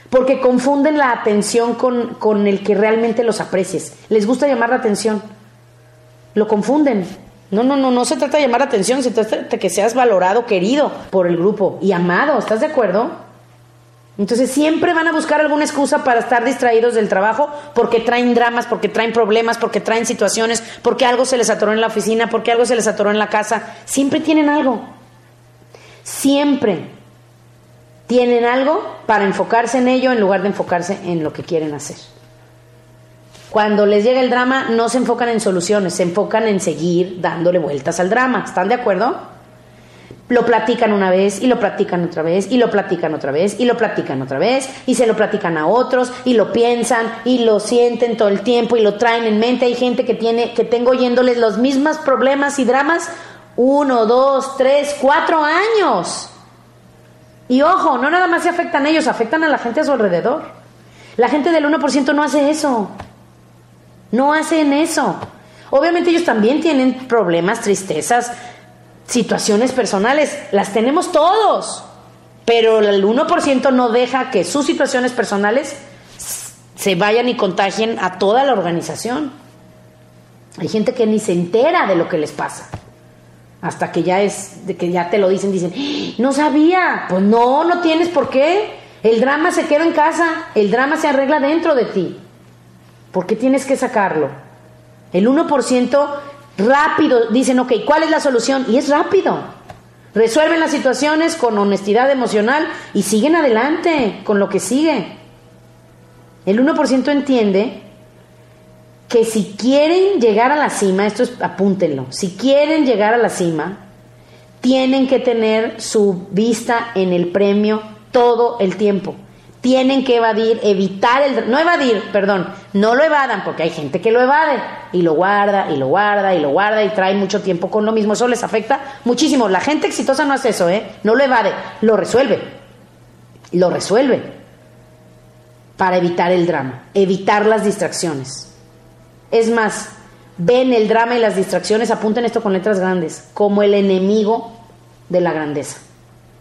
Porque confunden la atención con, con el que realmente los aprecies. Les gusta llamar la atención. Lo confunden. No, no, no, no se trata de llamar la atención, se trata de que seas valorado, querido por el grupo y amado, ¿estás de acuerdo? Entonces siempre van a buscar alguna excusa para estar distraídos del trabajo porque traen dramas, porque traen problemas, porque traen situaciones, porque algo se les atoró en la oficina, porque algo se les atoró en la casa. Siempre tienen algo. Siempre tienen algo para enfocarse en ello en lugar de enfocarse en lo que quieren hacer. Cuando les llega el drama, no se enfocan en soluciones, se enfocan en seguir dándole vueltas al drama. ¿Están de acuerdo? Lo platican una vez y lo platican otra vez y lo platican otra vez y lo platican otra vez y se lo platican a otros y lo piensan y lo sienten todo el tiempo y lo traen en mente. Hay gente que tiene, que tengo oyéndoles los mismos problemas y dramas uno, dos, tres, cuatro años. Y ojo, no nada más se afectan a ellos, afectan a la gente a su alrededor. La gente del 1% no hace eso. No hacen eso. Obviamente ellos también tienen problemas, tristezas, situaciones personales. Las tenemos todos. Pero el 1% no deja que sus situaciones personales se vayan y contagien a toda la organización. Hay gente que ni se entera de lo que les pasa. Hasta que ya es, de que ya te lo dicen, dicen, no sabía. Pues no, no tienes por qué. El drama se queda en casa, el drama se arregla dentro de ti. ¿Por qué tienes que sacarlo? El 1% rápido dicen, ok, ¿cuál es la solución? Y es rápido. Resuelven las situaciones con honestidad emocional y siguen adelante con lo que sigue. El 1% entiende que si quieren llegar a la cima, esto es apúntenlo, si quieren llegar a la cima, tienen que tener su vista en el premio todo el tiempo. tienen que evadir, evitar el... No evadir, perdón, no lo evadan, porque hay gente que lo evade y lo guarda y lo guarda y lo guarda y trae mucho tiempo con lo mismo. Eso les afecta muchísimo. La gente exitosa no hace eso, ¿eh? No lo evade, lo resuelve. Lo resuelve para evitar el drama, evitar las distracciones. Es más, ven el drama y las distracciones, apunten esto con letras grandes, como el enemigo de la grandeza.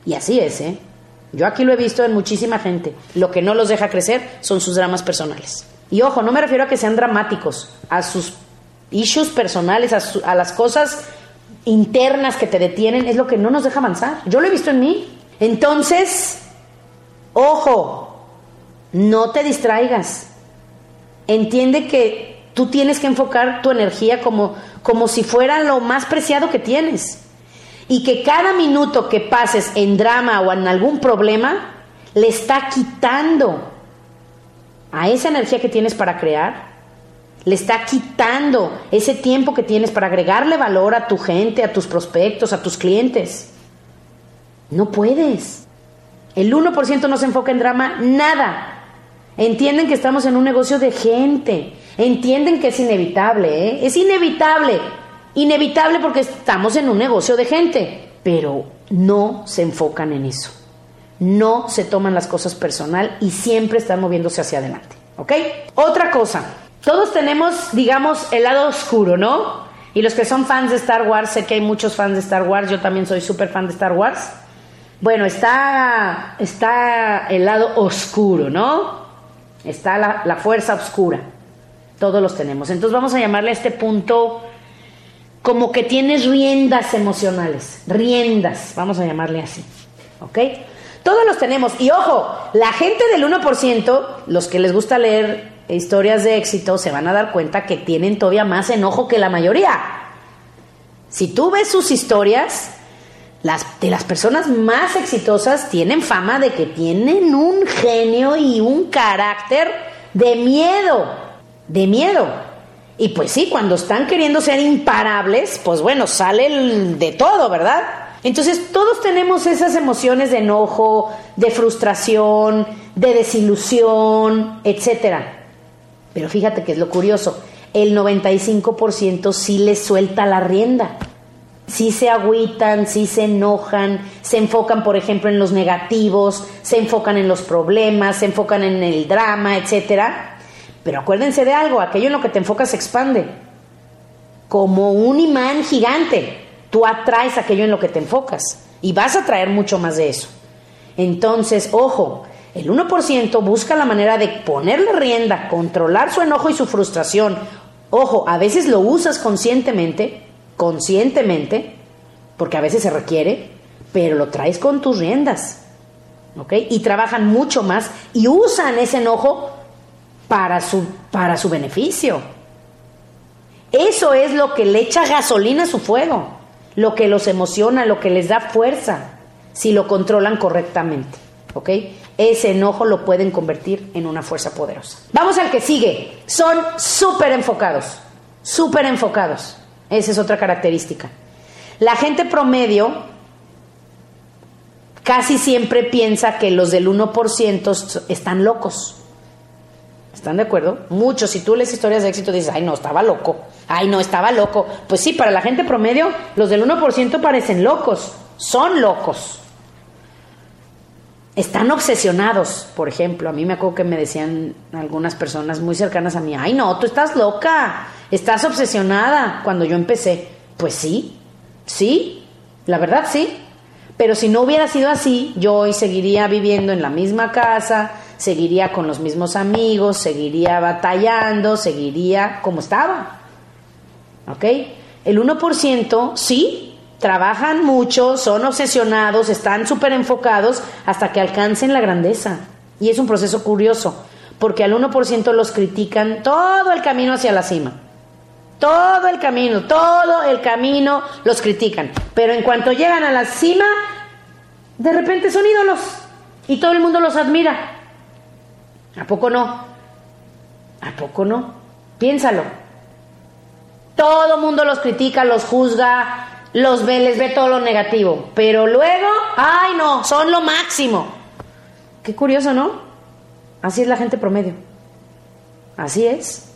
Y así es, ¿eh? Yo aquí lo he visto en muchísima gente. Lo que no los deja crecer son sus dramas personales. Y ojo, no me refiero a que sean dramáticos, a sus issues personales, a, las cosas internas que te detienen, es lo que no nos deja avanzar. Yo lo he visto en mí. Entonces, ojo, no te distraigas. Entiende que tú tienes que enfocar tu energía como, como si fuera lo más preciado que tienes y que cada minuto que pases en drama o en algún problema le está quitando a esa energía que tienes para crear, le está quitando ese tiempo que tienes para agregarle valor a tu gente, a tus prospectos, a tus clientes. No puedes. El 1% no se enfoca en drama, nada. Entienden que estamos en un negocio de gente. Entienden que es inevitable, ¿eh? Es inevitable Inevitable porque estamos en un negocio de gente, pero no se enfocan en eso. No se toman las cosas personal y siempre están moviéndose hacia adelante. ¿Ok? Otra cosa, todos tenemos, digamos, el lado oscuro, ¿no? Y los que son fans de Star Wars, sé que hay muchos fans de Star Wars, yo también soy súper fan de Star Wars. Bueno, está, está el lado oscuro, ¿no? Está la, la fuerza oscura. Todos los tenemos. Entonces vamos a llamarle a este punto como que tienes riendas emocionales, riendas, vamos a llamarle así, ¿ok? Todos los tenemos. Y ojo, la gente del 1%, los que les gusta leer historias de éxito, se van a dar cuenta que tienen todavía más enojo que la mayoría. Si tú ves sus historias, las, de las personas más exitosas tienen fama de que tienen un genio y un carácter de miedo, de miedo. Y pues sí, cuando están queriendo ser imparables, pues bueno, sale de todo, ¿verdad? Entonces todos tenemos esas emociones de enojo, de frustración, de desilusión, etcétera. Pero fíjate que es lo curioso, el 95% sí les suelta la rienda. Sí se agüitan, sí se enojan, se enfocan, por ejemplo, en los negativos, se enfocan en los problemas, se enfocan en el drama, etcétera pero acuérdense de algo, aquello en lo que te enfocas se expande. Como un imán gigante, tú atraes aquello en lo que te enfocas y vas a traer mucho más de eso. Entonces, ojo, el 1% busca la manera de ponerle rienda, controlar su enojo y su frustración. Ojo, a veces lo usas conscientemente, conscientemente, porque a veces se requiere, pero lo traes con tus riendas. ¿Ok? Y trabajan mucho más y usan ese enojo para su, para su beneficio. Eso es lo que le echa gasolina a su fuego, lo que los emociona, lo que les da fuerza, si lo controlan correctamente. ¿Ok? Ese enojo lo pueden convertir en una fuerza poderosa. Vamos al que sigue. Son súper enfocados, súper enfocados. Esa es otra característica. La gente promedio casi siempre piensa que los del 1% están locos. ¿Están de acuerdo? Muchos, si tú lees historias de éxito, dices, ay, no, estaba loco. Ay, no, estaba loco. Pues sí, para la gente promedio, los del 1% parecen locos. Son locos. Están obsesionados, por ejemplo. A mí me acuerdo que me decían algunas personas muy cercanas a mí, ay, no, tú estás loca. Estás obsesionada cuando yo empecé. Pues sí, sí, la verdad sí. Pero si no hubiera sido así, yo hoy seguiría viviendo en la misma casa, seguiría con los mismos amigos, seguiría batallando, seguiría como estaba. ¿Ok? El 1% sí, trabajan mucho, son obsesionados, están súper enfocados hasta que alcancen la grandeza. Y es un proceso curioso, porque al 1% los critican todo el camino hacia la cima. Todo el camino, todo el camino los critican. Pero en cuanto llegan a la cima, de repente son ídolos y todo el mundo los admira. ¿A poco no? ¿A poco no? Piénsalo. Todo mundo los critica, los juzga, los ve, les ve todo lo negativo. Pero luego, ay no, son lo máximo. Qué curioso, ¿no? Así es la gente promedio. Así es.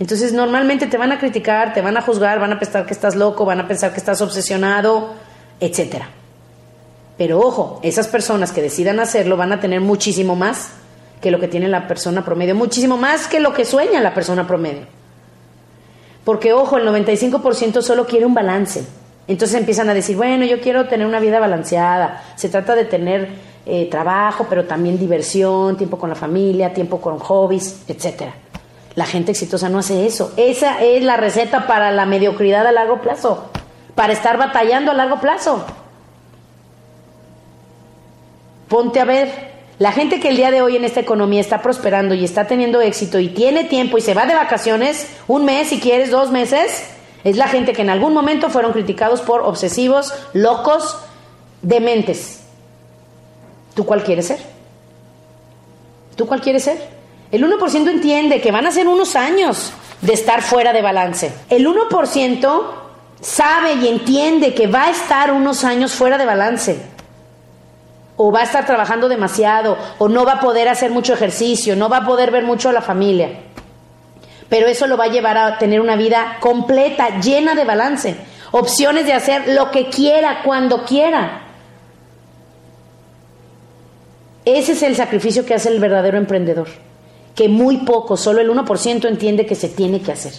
Entonces normalmente te van a criticar, te van a juzgar, van a pensar que estás loco, van a pensar que estás obsesionado, etcétera. Pero ojo, esas personas que decidan hacerlo van a tener muchísimo más que lo que tiene la persona promedio, muchísimo más que lo que sueña la persona promedio. Porque ojo, el 95% solo quiere un balance. Entonces empiezan a decir, bueno, yo quiero tener una vida balanceada. Se trata de tener eh, trabajo, pero también diversión, tiempo con la familia, tiempo con hobbies, etcétera. La gente exitosa no hace eso. Esa es la receta para la mediocridad a largo plazo, para estar batallando a largo plazo. Ponte a ver, la gente que el día de hoy en esta economía está prosperando y está teniendo éxito y tiene tiempo y se va de vacaciones, un mes si quieres, dos meses, es la gente que en algún momento fueron criticados por obsesivos, locos, dementes. ¿Tú cuál quieres ser? ¿Tú cuál quieres ser? El 1% entiende que van a ser unos años de estar fuera de balance. El 1% sabe y entiende que va a estar unos años fuera de balance o va a estar trabajando demasiado, o no va a poder hacer mucho ejercicio, no va a poder ver mucho a la familia. Pero eso lo va a llevar a tener una vida completa, llena de balance, opciones de hacer lo que quiera, cuando quiera. Ese es el sacrificio que hace el verdadero emprendedor, que muy poco, solo el 1% entiende que se tiene que hacer.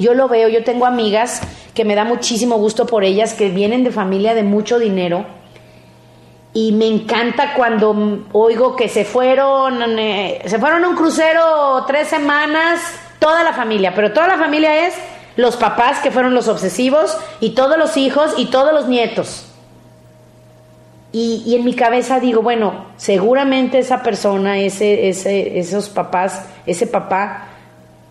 Yo lo veo, yo tengo amigas que me da muchísimo gusto por ellas, que vienen de familia de mucho dinero, y me encanta cuando oigo que se fueron, eh, se fueron a un crucero tres semanas, toda la familia, pero toda la familia es los papás que fueron los obsesivos y todos los hijos y todos los nietos. Y, y en mi cabeza digo, bueno, seguramente esa persona, ese, ese, esos papás, ese papá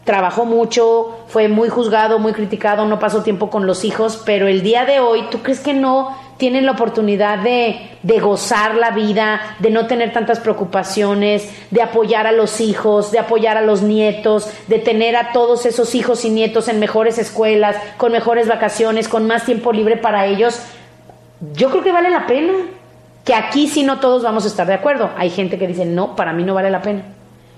trabajó mucho, fue muy juzgado, muy criticado, no pasó tiempo con los hijos, pero el día de hoy, ¿tú crees que no tienen la oportunidad de, de, gozar la vida, de no tener tantas preocupaciones, de apoyar a los hijos, de apoyar a los nietos, de tener a todos esos hijos y nietos en mejores escuelas, con mejores vacaciones, con más tiempo libre para ellos. Yo creo que vale la pena. Que aquí sí no todos vamos a estar de acuerdo. Hay gente que dice, no, para mí no vale la pena.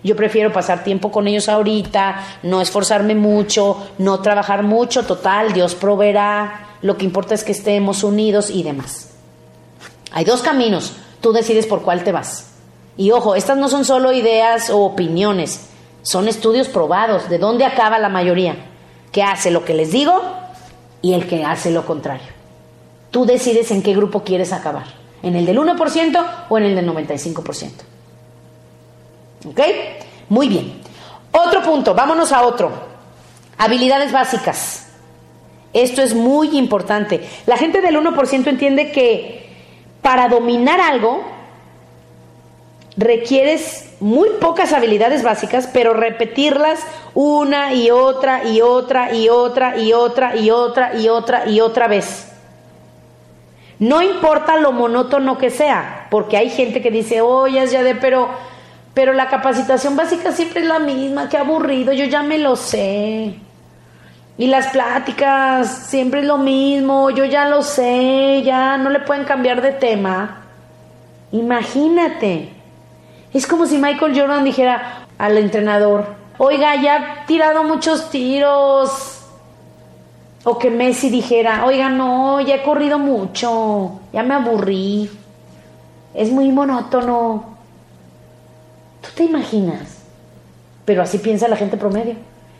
Yo prefiero pasar tiempo con ellos ahorita, no esforzarme mucho, no trabajar mucho, total, Dios proveerá lo que importa es que estemos unidos y demás. Hay dos caminos, tú decides por cuál te vas. Y ojo, estas no son solo ideas o opiniones, son estudios probados de dónde acaba la mayoría, que hace lo que les digo y el que hace lo contrario. Tú decides en qué grupo quieres acabar, en el del 1% o en el del 95%. ¿Ok? Muy bien. Otro punto, vámonos a otro. Habilidades básicas. Esto es muy importante. La gente del 1% entiende que para dominar algo requieres muy pocas habilidades básicas, pero repetirlas una y otra y otra y otra y otra y otra y otra y otra vez. No importa lo monótono que sea, porque hay gente que dice, oye, ya de, pero, pero la capacitación básica siempre es la misma, qué aburrido, yo ya me lo sé. Y las pláticas, siempre es lo mismo, yo ya lo sé, ya no le pueden cambiar de tema. Imagínate. Es como si Michael Jordan dijera al entrenador, oiga, ya he tirado muchos tiros. O que Messi dijera, oiga, no, ya he corrido mucho, ya me aburrí. Es muy monótono. ¿Tú te imaginas? Pero así piensa la gente promedio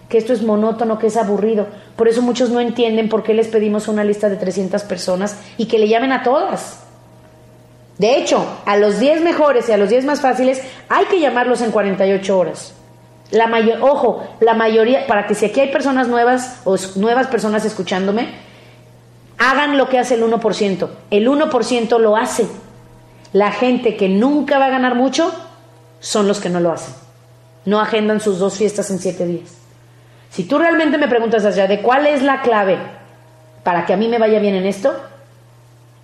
que esto es monótono, que es aburrido. Por eso muchos no entienden por qué les pedimos una lista de 300 personas y que le llamen a todas. De hecho, a los 10 mejores y a los 10 más fáciles hay que llamarlos en 48 horas. La mayor, ojo, la mayoría, para que si aquí hay personas nuevas o nuevas personas escuchándome, hagan lo que hace el 1%. El 1% lo hace. La gente que nunca va a ganar mucho son los que no lo hacen. No agendan sus dos fiestas en 7 días. Si tú realmente me preguntas allá de cuál es la clave para que a mí me vaya bien en esto,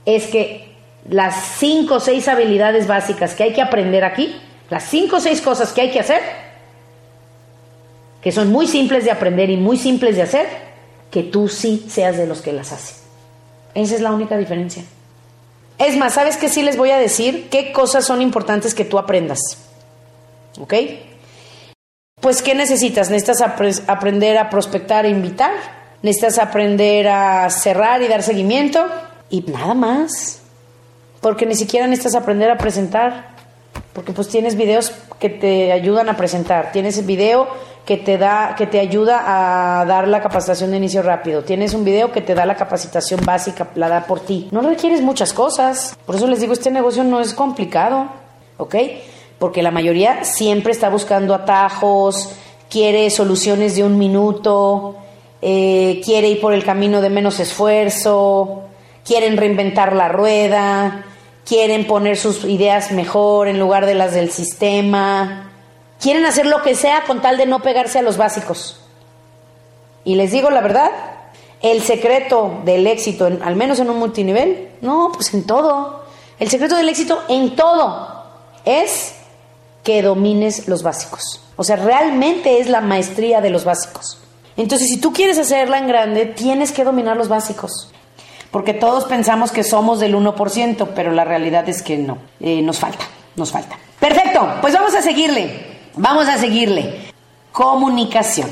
es que las cinco o seis habilidades básicas que hay que aprender aquí, las cinco o seis cosas que hay que hacer, que son muy simples de aprender y muy simples de hacer, que tú sí seas de los que las hace. Esa es la única diferencia. Es más, ¿sabes qué sí les voy a decir? ¿Qué cosas son importantes que tú aprendas? ¿Ok? Pues, ¿qué necesitas? Necesitas aprender a prospectar e invitar. Necesitas aprender a cerrar y dar seguimiento. Y nada más. Porque ni siquiera necesitas aprender a presentar. Porque pues tienes videos que te ayudan a presentar. Tienes video que te da, que te ayuda a dar la capacitación de inicio rápido. Tienes un video que te da la capacitación básica, la da por ti. No requieres muchas cosas. Por eso les digo, este negocio no es complicado. ¿Ok? porque la mayoría siempre está buscando atajos, quiere soluciones de un minuto, eh, quiere ir por el camino de menos esfuerzo, quieren reinventar la rueda, quieren poner sus ideas mejor en lugar de las del sistema, quieren hacer lo que sea con tal de no pegarse a los básicos. Y les digo la verdad, el secreto del éxito, al menos en un multinivel, no, pues en todo. El secreto del éxito en todo es que domines los básicos. O sea, realmente es la maestría de los básicos. Entonces, si tú quieres hacerla en grande, tienes que dominar los básicos. Porque todos pensamos que somos del 1%, pero la realidad es que no. Eh, nos falta, nos falta. Perfecto, pues vamos a seguirle. Vamos a seguirle. Comunicación.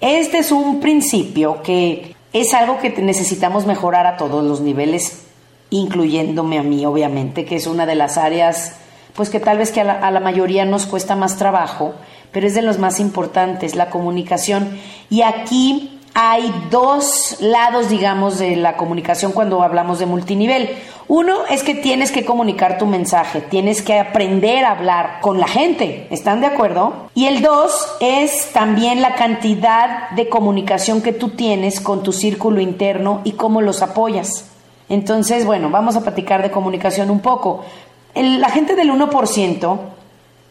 Este es un principio que es algo que necesitamos mejorar a todos los niveles, incluyéndome a mí, obviamente, que es una de las áreas pues que tal vez que a la, mayoría nos cuesta más trabajo, pero es de los más importantes, la comunicación. Y aquí hay dos lados, digamos, de la comunicación cuando hablamos de multinivel. Uno es que tienes que comunicar tu mensaje, tienes que aprender a hablar con la gente, ¿están de acuerdo? Y el dos es también la cantidad de comunicación que tú tienes con tu círculo interno y cómo los apoyas. Entonces, bueno, vamos a platicar de comunicación un poco la gente del 1%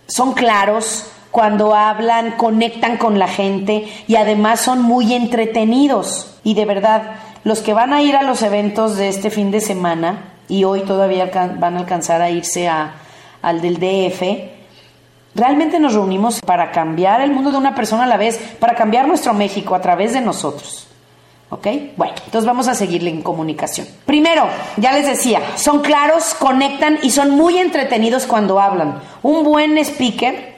son claros cuando hablan, conectan con la gente y además son muy entretenidos. Y de verdad, los que van a ir a los eventos de este fin de semana y hoy todavía van a alcanzar a irse a, al del DF, realmente nos reunimos para cambiar el mundo de una persona a la vez, para cambiar nuestro México a través de nosotros. ¿Ok? Bueno, entonces vamos a seguirle en comunicación. Primero, ya les decía, son claros, conectan y son muy entretenidos cuando hablan. Un buen speaker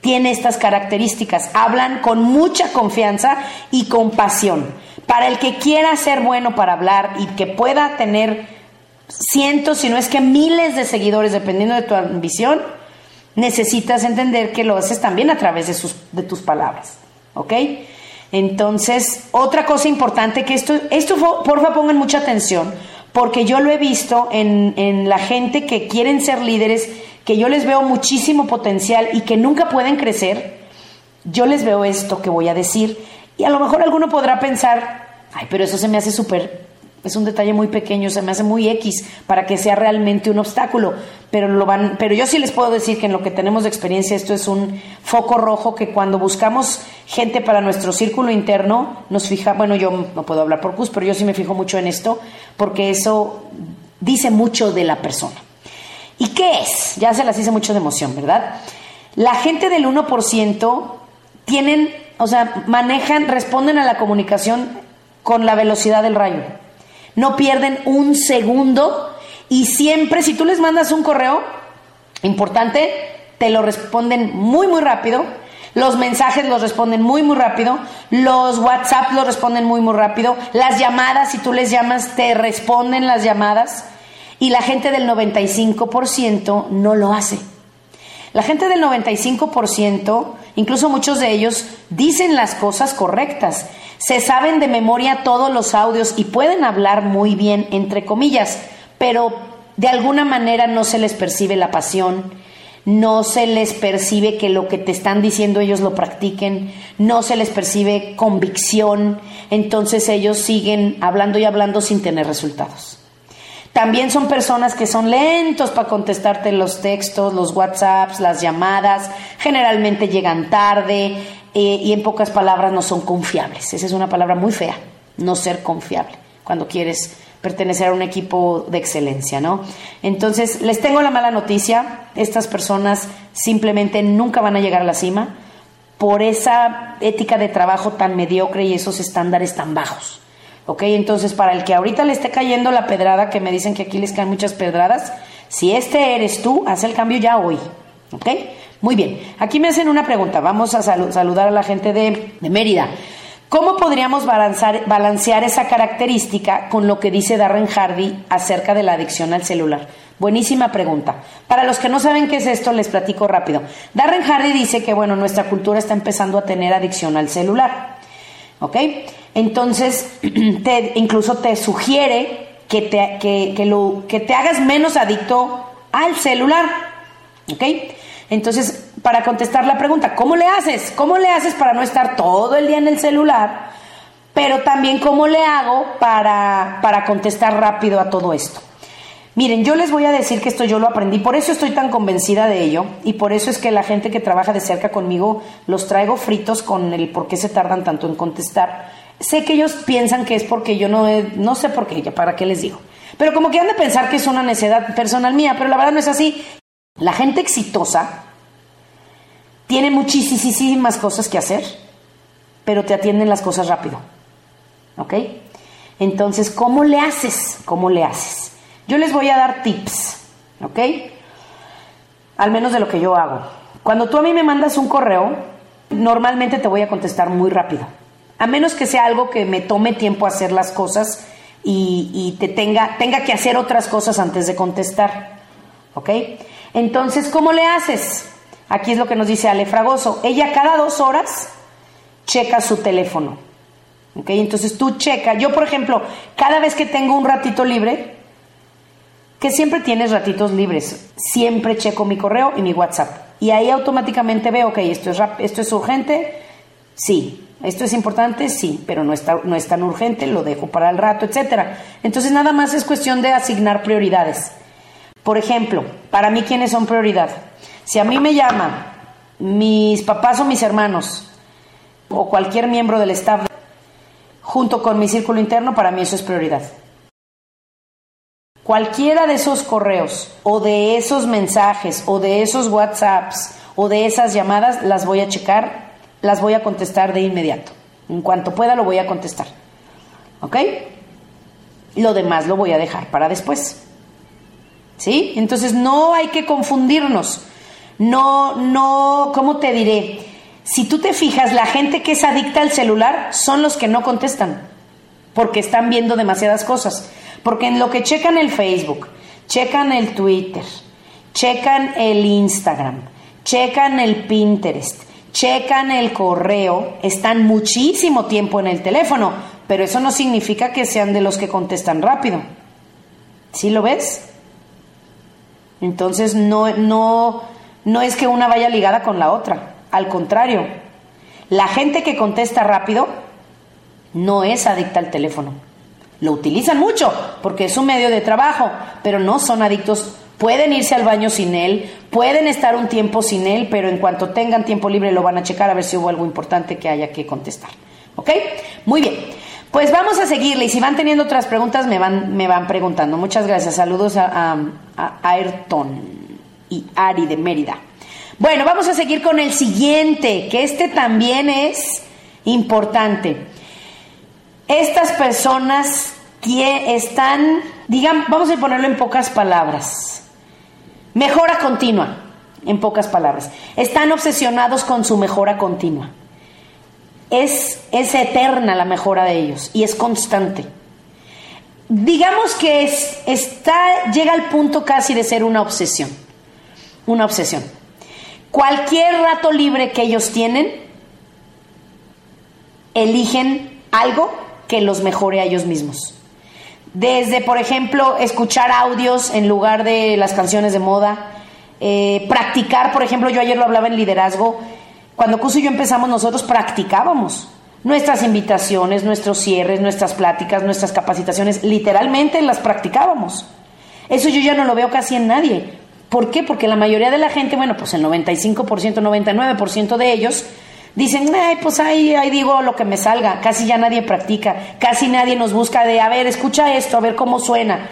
tiene estas características. Hablan con mucha confianza y con pasión. Para el que quiera ser bueno para hablar y que pueda tener cientos, si no es que miles de seguidores, dependiendo de tu ambición, necesitas entender que lo haces también a través de, sus, de tus palabras. ¿Ok? Entonces, otra cosa importante que esto, esto porfa pongan mucha atención, porque yo lo he visto en, en la gente que quieren ser líderes, que yo les veo muchísimo potencial y que nunca pueden crecer. Yo les veo esto que voy a decir y a lo mejor alguno podrá pensar, ay, pero eso se me hace súper es un detalle muy pequeño, se me hace muy X para que sea realmente un obstáculo, pero lo van, pero yo sí les puedo decir que en lo que tenemos de experiencia esto es un foco rojo que cuando buscamos gente para nuestro círculo interno nos fija, bueno, yo no puedo hablar por CUS, pero yo sí me fijo mucho en esto porque eso dice mucho de la persona. ¿Y qué es? Ya se las hice mucho de emoción, ¿verdad? La gente del 1% tienen, o sea, manejan, responden a la comunicación con la velocidad del rayo no pierden un segundo y siempre, si tú les mandas un correo importante, te lo responden muy, muy rápido. Los mensajes los responden muy, muy rápido. Los WhatsApp los responden muy, muy rápido. Las llamadas, si tú les llamas, te responden las llamadas. Y la gente del 95% no lo hace. La gente del 95%, incluso muchos de ellos, dicen las cosas correctas se saben de memoria todos los audios y pueden hablar muy bien, entre comillas, pero de alguna manera no se les percibe la pasión, no se les percibe que lo que te están diciendo ellos lo practiquen, no se les percibe convicción, entonces ellos siguen hablando y hablando sin tener resultados. También son personas que son lentos para contestarte los textos, los WhatsApps, las llamadas, generalmente llegan tarde, eh, y en pocas palabras no son confiables. Esa es una palabra muy fea, no ser confiable, cuando quieres pertenecer a un equipo de excelencia, ¿no? Entonces, les tengo la mala noticia, estas personas simplemente nunca van a llegar a la cima por esa ética de trabajo tan mediocre y esos estándares tan bajos. ¿Ok? Entonces, para el que ahorita le esté cayendo la pedrada, que me dicen que aquí les caen muchas pedradas, si este eres tú, haz el cambio ya hoy. ¿Ok? Muy bien, aquí me hacen una pregunta. Vamos a saludar a la gente de, Mérida. ¿Cómo podríamos balancear esa característica con lo que dice Darren Hardy acerca de la adicción al celular? Buenísima pregunta. Para los que no saben qué es esto, les platico rápido. Darren Hardy dice que, bueno, nuestra cultura está empezando a tener adicción al celular. ¿Ok? Entonces, <clears throat> te, incluso te sugiere que te, que, lo, que te hagas menos adicto al celular. ¿Ok? Entonces, para contestar la pregunta, ¿cómo le haces? ¿Cómo le haces para no estar todo el día en el celular? Pero también, ¿cómo le hago para, para contestar rápido a todo esto? Miren, yo les voy a decir que esto yo lo aprendí, por eso estoy tan convencida de ello y por eso es que la gente que trabaja de cerca conmigo los traigo fritos con el por qué se tardan tanto en contestar. Sé que ellos piensan que es porque yo no, no sé por qué, para qué les digo. Pero como que han de pensar que es una necedad personal mía, pero la verdad no es así. La gente exitosa tiene muchísimas cosas que hacer, pero te atienden las cosas rápido. ¿Ok? Entonces, ¿cómo le haces? ¿Cómo le haces? Yo les voy a dar tips, ¿ok? Al menos de lo que yo hago. Cuando tú a mí me mandas un correo, normalmente te voy a contestar muy rápido. A menos que sea algo que me tome tiempo hacer las cosas y, te tenga, tenga que hacer otras cosas antes de contestar. ¿Ok? Entonces, ¿cómo le haces? Aquí es lo que nos dice Ale Fragoso. Ella cada dos horas checa su teléfono. ¿Ok? Entonces tú checa. Yo, por ejemplo, cada vez que tengo un ratito libre, que siempre tienes ratitos libres. Siempre checo mi correo y mi WhatsApp. Y ahí automáticamente veo, ok, esto es, esto es urgente, sí. Esto es importante, sí, pero no, está, no es tan urgente, lo dejo para el rato, etcétera. Entonces nada más es cuestión de asignar prioridades. Por ejemplo, para mí, ¿quiénes son prioridad? Si a mí me llama mis papás o mis hermanos o cualquier miembro del staff junto con mi círculo interno, para mí eso es prioridad. Cualquiera de esos correos o de esos mensajes o de esos WhatsApps o de esas llamadas las voy a checar, las voy a contestar de inmediato. En cuanto pueda lo voy a contestar. ¿Ok? Lo demás lo voy a dejar para después. ¿Sí? Entonces no hay que confundirnos. No, no, ¿cómo te diré? Si tú te fijas, la gente que es adicta al celular son los que no contestan, porque están viendo demasiadas cosas. Porque en lo que checan el Facebook, checan el Twitter, checan el Instagram, checan el Pinterest, checan el correo, están muchísimo tiempo en el teléfono, pero eso no significa que sean de los que contestan rápido. ¿Sí lo ves? Entonces no, no, no es que una vaya ligada con la otra, al contrario, la gente que contesta rápido no es adicta al teléfono. Lo utilizan mucho porque es un medio de trabajo, pero no son adictos. Pueden irse al baño sin él, pueden estar un tiempo sin él, pero en cuanto tengan tiempo libre lo van a checar a ver si hubo algo importante que haya que contestar. ¿Ok? Muy bien. Pues vamos a seguirle y si van teniendo otras preguntas me van, me van preguntando. Muchas gracias. Saludos a, Ayrton y Ari de Mérida. Bueno, vamos a seguir con el siguiente, que este también es importante. Estas personas que están, digan, vamos a ponerlo en pocas palabras, mejora continua, en pocas palabras, están obsesionados con su mejora continua. Es, es eterna la mejora de ellos y es constante. Digamos que es, está, llega al punto casi de ser una obsesión. Una obsesión. Cualquier rato libre que ellos tienen, eligen algo que los mejore a ellos mismos. Desde, por ejemplo, escuchar audios en lugar de las canciones de moda, eh, practicar, por ejemplo, yo ayer lo hablaba en liderazgo, cuando Cuso y yo empezamos nosotros practicábamos nuestras invitaciones, nuestros cierres, nuestras pláticas, nuestras capacitaciones, literalmente las practicábamos. Eso yo ya no lo veo casi en nadie. ¿Por qué? Porque la mayoría de la gente, bueno, pues el 95%, 99% de ellos Dicen, ay, pues ahí, ahí digo lo que me salga. Casi ya nadie practica, casi nadie nos busca de, a ver, escucha esto, a ver cómo suena.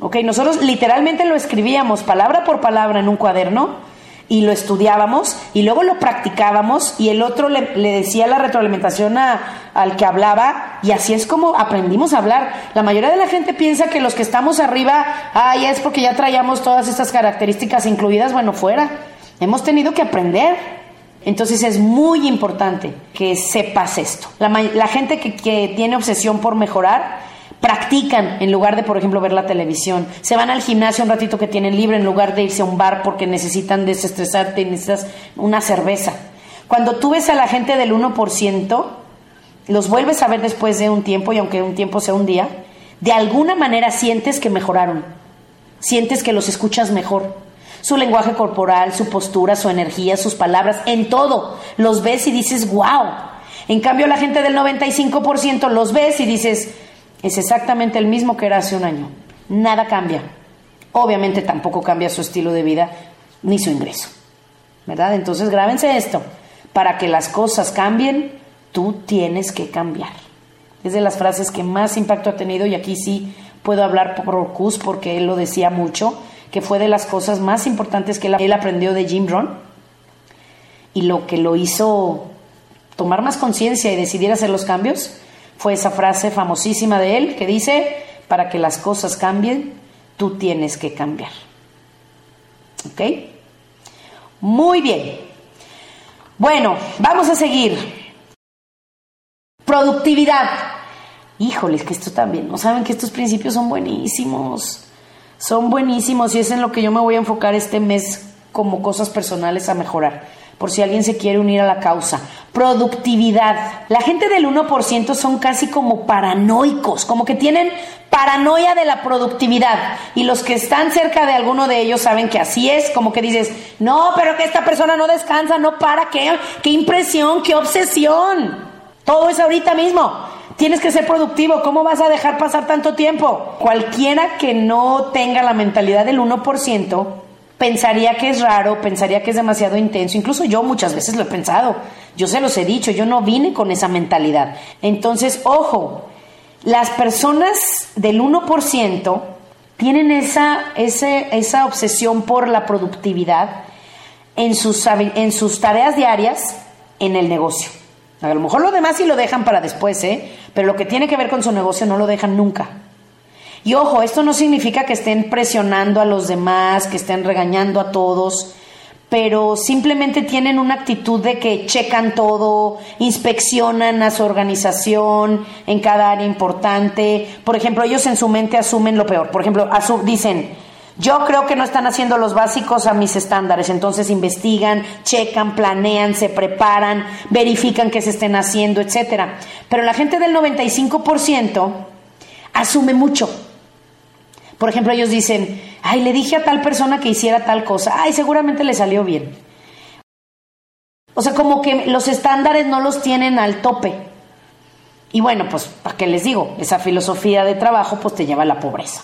Ok, nosotros literalmente lo escribíamos palabra por palabra en un cuaderno y lo estudiábamos y luego lo practicábamos y el otro le, decía la retroalimentación al que hablaba y así es como aprendimos a hablar. La mayoría de la gente piensa que los que estamos arriba, ay, es porque ya traíamos todas estas características incluidas, bueno, fuera. hemos tenido que aprender. Entonces es muy importante que sepas esto. La, gente que, que tiene obsesión por mejorar, practican en lugar de, por ejemplo, ver la televisión. Se van al gimnasio un ratito que tienen libre en lugar de irse a un bar porque necesitan desestresarte y necesitas una cerveza. Cuando tú ves a la gente del 1%, los vuelves a ver después de un tiempo, y aunque un tiempo sea un día, de alguna manera sientes que mejoraron. Sientes que los escuchas mejor. Su lenguaje corporal, su postura, su energía, sus palabras, en todo. Los ves y dices, wow. En cambio, la gente del 95% los ves y dices, es exactamente el mismo que era hace un año. Nada cambia. Obviamente tampoco cambia su estilo de vida ni su ingreso. ¿Verdad? Entonces grábense esto. Para que las cosas cambien, tú tienes que cambiar. Es de las frases que más impacto ha tenido y aquí sí puedo hablar por Cus porque él lo decía mucho, que fue de las cosas más importantes que él aprendió de Jim Rohn y lo que lo hizo tomar más conciencia y decidir hacer los cambios fue esa frase famosísima de él que dice, para que las cosas cambien, tú tienes que cambiar. ¿Ok? Muy bien. Bueno, vamos a seguir. Productividad. Híjoles, que esto también, ¿no saben que estos principios son buenísimos? Son buenísimos y es en lo que yo me voy a enfocar este mes como cosas personales a mejorar por si alguien se quiere unir a la causa. Productividad. La gente del 1% son casi como paranoicos, como que tienen paranoia de la productividad. Y los que están cerca de alguno de ellos saben que así es, como que dices, no, pero que esta persona no descansa, no para, qué, qué impresión, qué obsesión. Todo es ahorita mismo. Tienes que ser productivo. ¿Cómo vas a dejar pasar tanto tiempo? Cualquiera que no tenga la mentalidad del 1%, pensaría que es raro, pensaría que es demasiado intenso. Incluso yo muchas veces lo he pensado. Yo se los he dicho, yo no vine con esa mentalidad. Entonces, ojo, las personas del 1% tienen esa, esa obsesión por la productividad en sus, en sus tareas diarias en el negocio. A lo mejor lo demás sí lo dejan para después, ¿eh? pero lo que tiene que ver con su negocio no lo dejan nunca. Y ojo, esto no significa que estén presionando a los demás, que estén regañando a todos, pero simplemente tienen una actitud de que checan todo, inspeccionan a su organización en cada área importante. Por ejemplo, ellos en su mente asumen lo peor. Por ejemplo, dicen, yo creo que no están haciendo los básicos a mis estándares, entonces investigan, checan, planean, se preparan, verifican que se estén haciendo, etcétera. Pero la gente del 95% asume mucho. Por ejemplo, ellos dicen, ay, le dije a tal persona que hiciera tal cosa, ay, seguramente le salió bien. O sea, como que los estándares no los tienen al tope. Y bueno, pues, ¿para qué les digo? Esa filosofía de trabajo pues te lleva a la pobreza.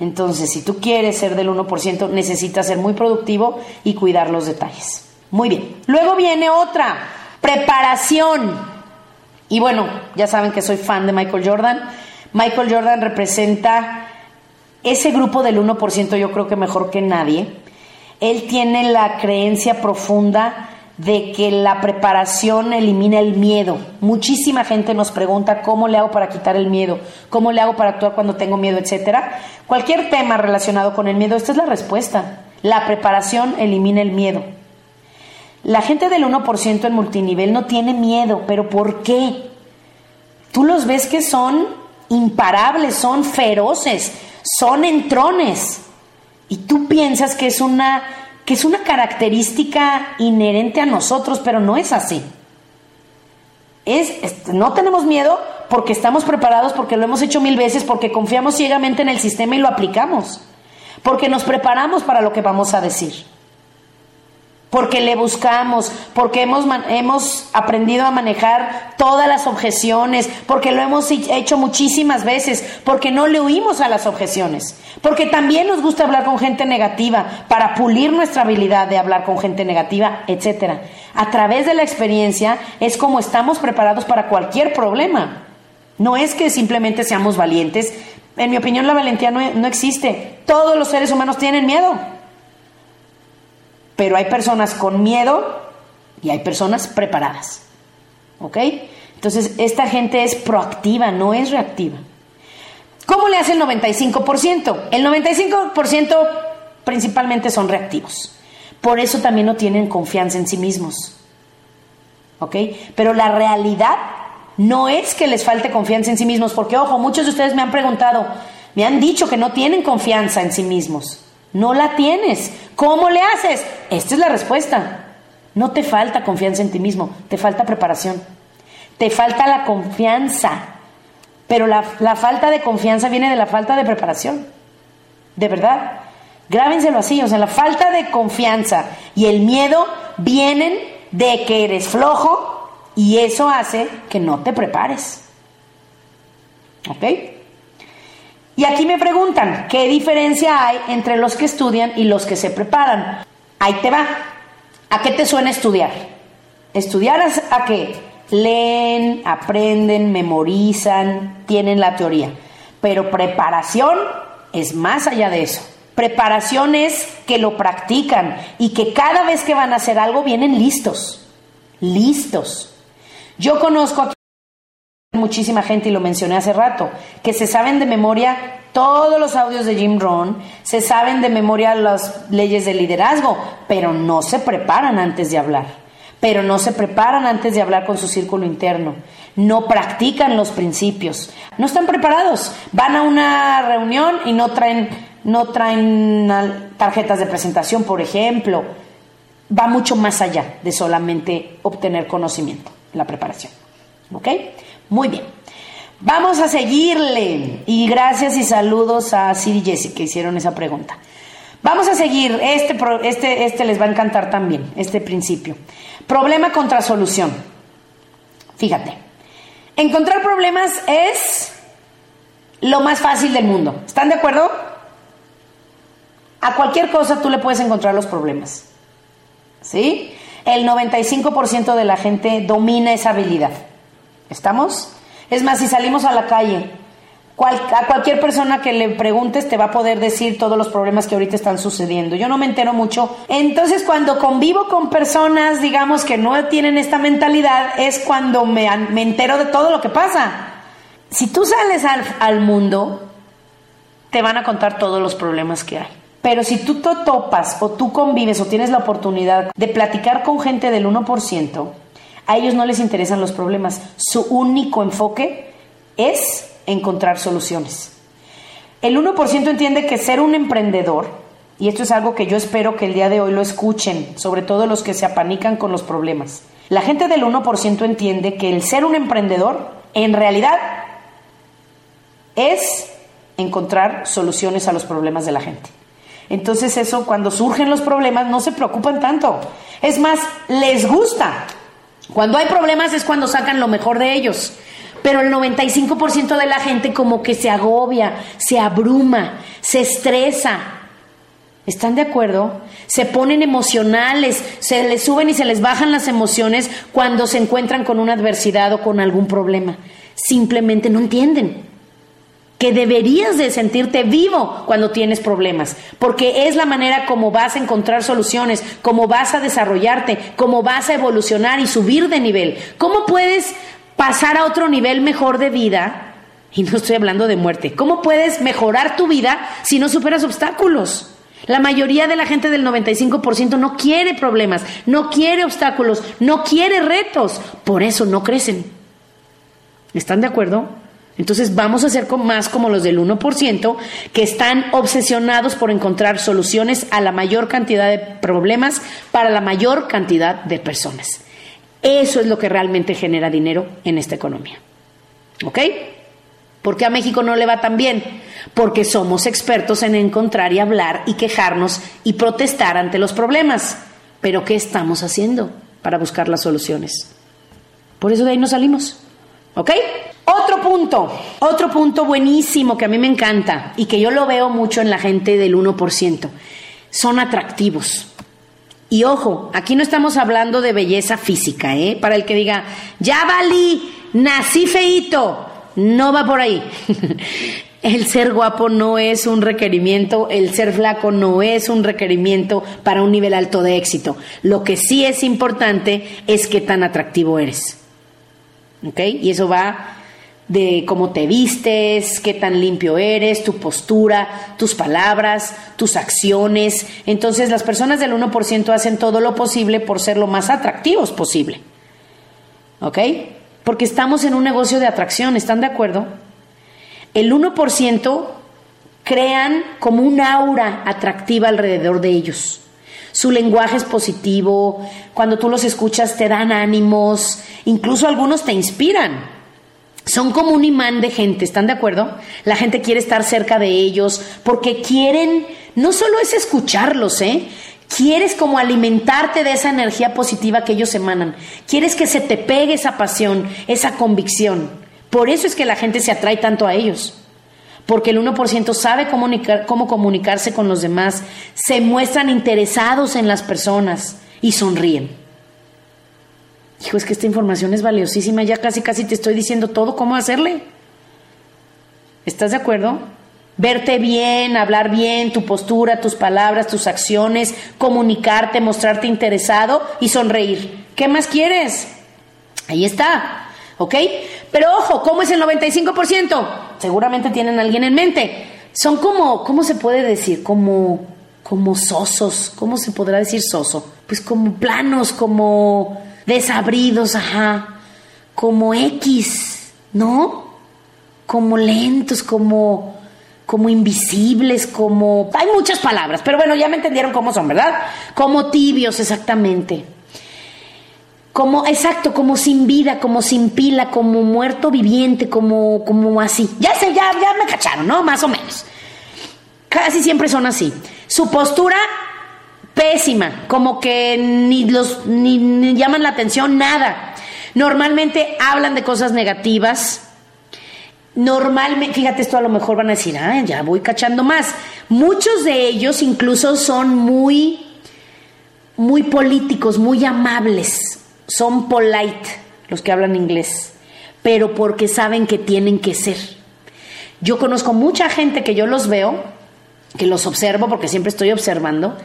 Entonces, si tú quieres ser del 1%, necesitas ser muy productivo y cuidar los detalles. Muy bien. Luego viene otra, preparación. Y bueno, ya saben que soy fan de Michael Jordan. Michael Jordan representa ese grupo del 1% yo creo que mejor que nadie, él tiene la creencia profunda de que la preparación elimina el miedo. Muchísima gente nos pregunta cómo le hago para quitar el miedo, cómo le hago para actuar cuando tengo miedo, etcétera. Cualquier tema relacionado con el miedo, esta es la respuesta. La preparación elimina el miedo. La gente del 1% en multinivel no tiene miedo, pero ¿por qué? Tú los ves que son imparables, son feroces, son entrones. Y tú piensas que es una que es una característica inherente a nosotros, pero no es así. Es, no tenemos miedo porque estamos preparados, porque lo hemos hecho mil veces, porque confiamos ciegamente en el sistema y lo aplicamos, porque nos preparamos para lo que vamos a decir porque le buscamos, porque hemos, hemos aprendido a manejar todas las objeciones, porque lo hemos hecho muchísimas veces, porque no le huimos a las objeciones, porque también nos gusta hablar con gente negativa para pulir nuestra habilidad de hablar con gente negativa, etcétera. A través de la experiencia es como estamos preparados para cualquier problema. No es que simplemente seamos valientes. En mi opinión, la valentía no, no existe. Todos los seres humanos tienen miedo. Pero hay personas con miedo y hay personas preparadas. ¿Ok? Entonces, esta gente es proactiva, no es reactiva. ¿Cómo le hace el 95%? El 95% principalmente son reactivos. Por eso también no tienen confianza en sí mismos. ¿Ok? Pero la realidad no es que les falte confianza en sí mismos, porque ojo, muchos de ustedes me han preguntado, me han dicho que no tienen confianza en sí mismos. No la tienes. ¿Cómo le haces? Esta es la respuesta. No te falta confianza en ti mismo, te falta preparación. Te falta la confianza. Pero la, la falta de confianza viene de la falta de preparación. De verdad. Grábenselo así, o sea, la falta de confianza y el miedo vienen de que eres flojo y eso hace que no te prepares. ¿Ok? Y aquí me preguntan, ¿qué diferencia hay entre los que estudian y los que se preparan? Ahí te va. ¿A qué te suena estudiar? Estudiar a qué? Leen, aprenden, memorizan, tienen la teoría. Pero preparación es más allá de eso. Preparación es que lo practican y que cada vez que van a hacer algo vienen listos. Listos. Yo conozco aquí muchísima gente, y lo mencioné hace rato, que se saben de memoria todos los audios de Jim Rohn, se saben de memoria las leyes de liderazgo, pero no se preparan antes de hablar. Pero no se preparan antes de hablar con su círculo interno. No practican los principios. No están preparados. Van a una reunión y no traen no traen tarjetas de presentación, por ejemplo. Va mucho más allá de solamente obtener conocimiento, la preparación. ¿Ok? Muy bien. Vamos a seguirle. Y gracias y saludos a Siri y Jessica que hicieron esa pregunta. Vamos a seguir. Este, este, este les va a encantar también, este principio. Problema contra solución. Fíjate. Encontrar problemas es lo más fácil del mundo. ¿Están de acuerdo? A cualquier cosa tú le puedes encontrar los problemas. ¿Sí? El 95% de la gente domina esa habilidad. ¿Estamos? Es más, si salimos a la calle, a cualquier persona que le preguntes te va a poder decir todos los problemas que ahorita están sucediendo. Yo no me entero mucho. Entonces, cuando convivo con personas, digamos, que no tienen esta mentalidad, es cuando me, entero de todo lo que pasa. Si tú sales al, al mundo, te van a contar todos los problemas que hay. Pero si tú te topas o tú convives o tienes la oportunidad de platicar con gente del 1%, a ellos no les interesan los problemas. Su único enfoque es encontrar soluciones. El 1% entiende que ser un emprendedor, y esto es algo que yo espero que el día de hoy lo escuchen, sobre todo los que se apanican con los problemas. La gente del 1% entiende que el ser un emprendedor en realidad es encontrar soluciones a los problemas de la gente. Entonces eso, cuando surgen los problemas, no se preocupan tanto. Es más, les gusta. Cuando hay problemas es cuando sacan lo mejor de ellos. Pero el 95% de la gente como que se agobia, se abruma, se estresa. ¿Están de acuerdo? Se ponen emocionales, se les suben y se les bajan las emociones cuando se encuentran con una adversidad o con algún problema. Simplemente no entienden que deberías de sentirte vivo cuando tienes problemas, porque es la manera como vas a encontrar soluciones, como vas a desarrollarte, como vas a evolucionar y subir de nivel. ¿Cómo puedes pasar a otro nivel mejor de vida? Y no estoy hablando de muerte. ¿Cómo puedes mejorar tu vida si no superas obstáculos? La mayoría de la gente del 95% no quiere problemas, no quiere obstáculos, no quiere retos. Por eso no crecen. ¿Están de acuerdo? Entonces vamos a ser más como los del 1% que están obsesionados por encontrar soluciones a la mayor cantidad de problemas para la mayor cantidad de personas. Eso es lo que realmente genera dinero en esta economía. ¿Ok? ¿Por qué a México no le va tan bien? Porque somos expertos en encontrar y hablar y quejarnos y protestar ante los problemas. Pero ¿qué estamos haciendo para buscar las soluciones? Por eso de ahí nos salimos. ¿Ok? Otro punto, otro punto buenísimo que a mí me encanta y que yo lo veo mucho en la gente del 1%, son atractivos. Y ojo, aquí no estamos hablando de belleza física, ¿eh? Para el que diga, ya valí, nací feito, no va por ahí. <laughs> El ser guapo no es un requerimiento, el ser flaco no es un requerimiento para un nivel alto de éxito. Lo que sí es importante es qué tan atractivo eres. ¿Ok? Y eso va de cómo te vistes, qué tan limpio eres, tu postura, tus palabras, tus acciones. Entonces las personas del 1% hacen todo lo posible por ser lo más atractivos posible. ¿Ok? Porque estamos en un negocio de atracción, ¿están de acuerdo? El 1% crean como un aura atractiva alrededor de ellos. Su lenguaje es positivo, cuando tú los escuchas te dan ánimos, incluso algunos te inspiran son como un imán de gente, ¿están de acuerdo? La gente quiere estar cerca de ellos porque quieren, no solo es escucharlos, ¿eh? Quieres como alimentarte de esa energía positiva que ellos emanan. Quieres que se te pegue esa pasión, esa convicción. Por eso es que la gente se atrae tanto a ellos. Porque el 1% sabe cómo comunicarse con los demás, se muestran interesados en las personas y sonríen. Hijo, es que esta información es valiosísima, ya casi casi te estoy diciendo todo cómo hacerle. ¿Estás de acuerdo? Verte bien, hablar bien, tu postura, tus palabras, tus acciones, comunicarte, mostrarte interesado y sonreír. ¿Qué más quieres? Ahí está. ¿Ok? Pero ojo, ¿cómo es el 95%? Seguramente tienen alguien en mente. Son como, ¿cómo se puede decir? Como, como sosos. ¿Cómo se podrá decir soso? Pues como planos, como desabridos, ajá, como X, ¿no? Como lentos, como, como invisibles, como... Hay muchas palabras, pero bueno, ya me entendieron cómo son, ¿verdad? Como tibios, exactamente. Como, exacto, como sin vida, como sin pila, como muerto viviente, como, como así. Ya sé, ya, ya me cacharon, ¿no? Más o menos. Casi siempre son así. Su postura pésima, como que ni los ni, llaman la atención nada. Normalmente hablan de cosas negativas. Normalmente, fíjate, esto a lo mejor van a decir, ah, ya voy cachando más. Muchos de ellos incluso son muy, muy políticos, muy amables. Son polite, los que hablan inglés, pero porque saben que tienen que ser. Yo conozco mucha gente que yo los veo, que los observo porque siempre estoy observando,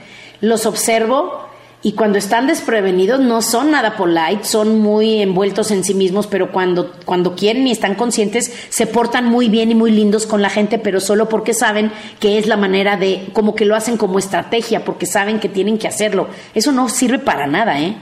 los observo y cuando están desprevenidos no son nada polite, son muy envueltos en sí mismos, pero cuando, cuando quieren y están conscientes se portan muy bien y muy lindos con la gente, pero solo porque saben que es la manera de, como que lo hacen como estrategia, porque saben que tienen que hacerlo. Eso no sirve para nada, ¿eh?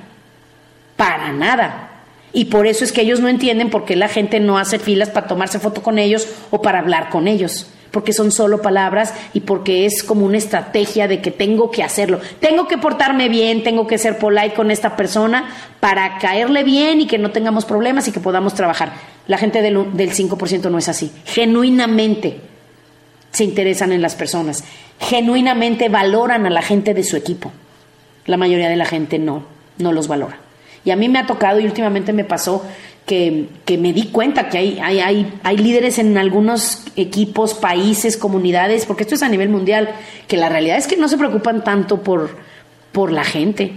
Para nada. Y por eso es que ellos no entienden por qué la gente no hace filas para tomarse foto con ellos o para hablar con ellos porque son solo palabras y porque es como una estrategia de que tengo que hacerlo. Tengo que portarme bien, tengo que ser polite con esta persona para caerle bien y que no tengamos problemas y que podamos trabajar. La gente del, del 5% no es así. Genuinamente se interesan en las personas. Genuinamente valoran a la gente de su equipo. La mayoría de la gente no, no los valora. Y a mí me ha tocado y últimamente me pasó que, me di cuenta que hay, hay, hay, hay, líderes en algunos equipos, países, comunidades, porque esto es a nivel mundial, que la realidad es que no se preocupan tanto por, por la gente,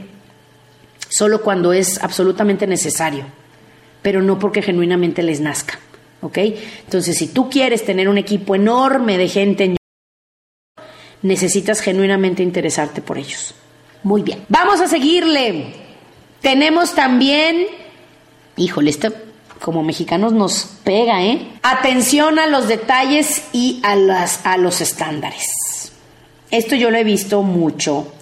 solo cuando es absolutamente necesario, pero no porque genuinamente les nazca. ¿Ok? Entonces, si tú quieres tener un equipo enorme de gente, necesitas genuinamente interesarte por ellos. Muy bien. Vamos a seguirle. Tenemos también híjole, esto como mexicanos nos pega, ¿eh? Atención a los detalles y a, las, a los estándares. Esto yo lo he visto mucho.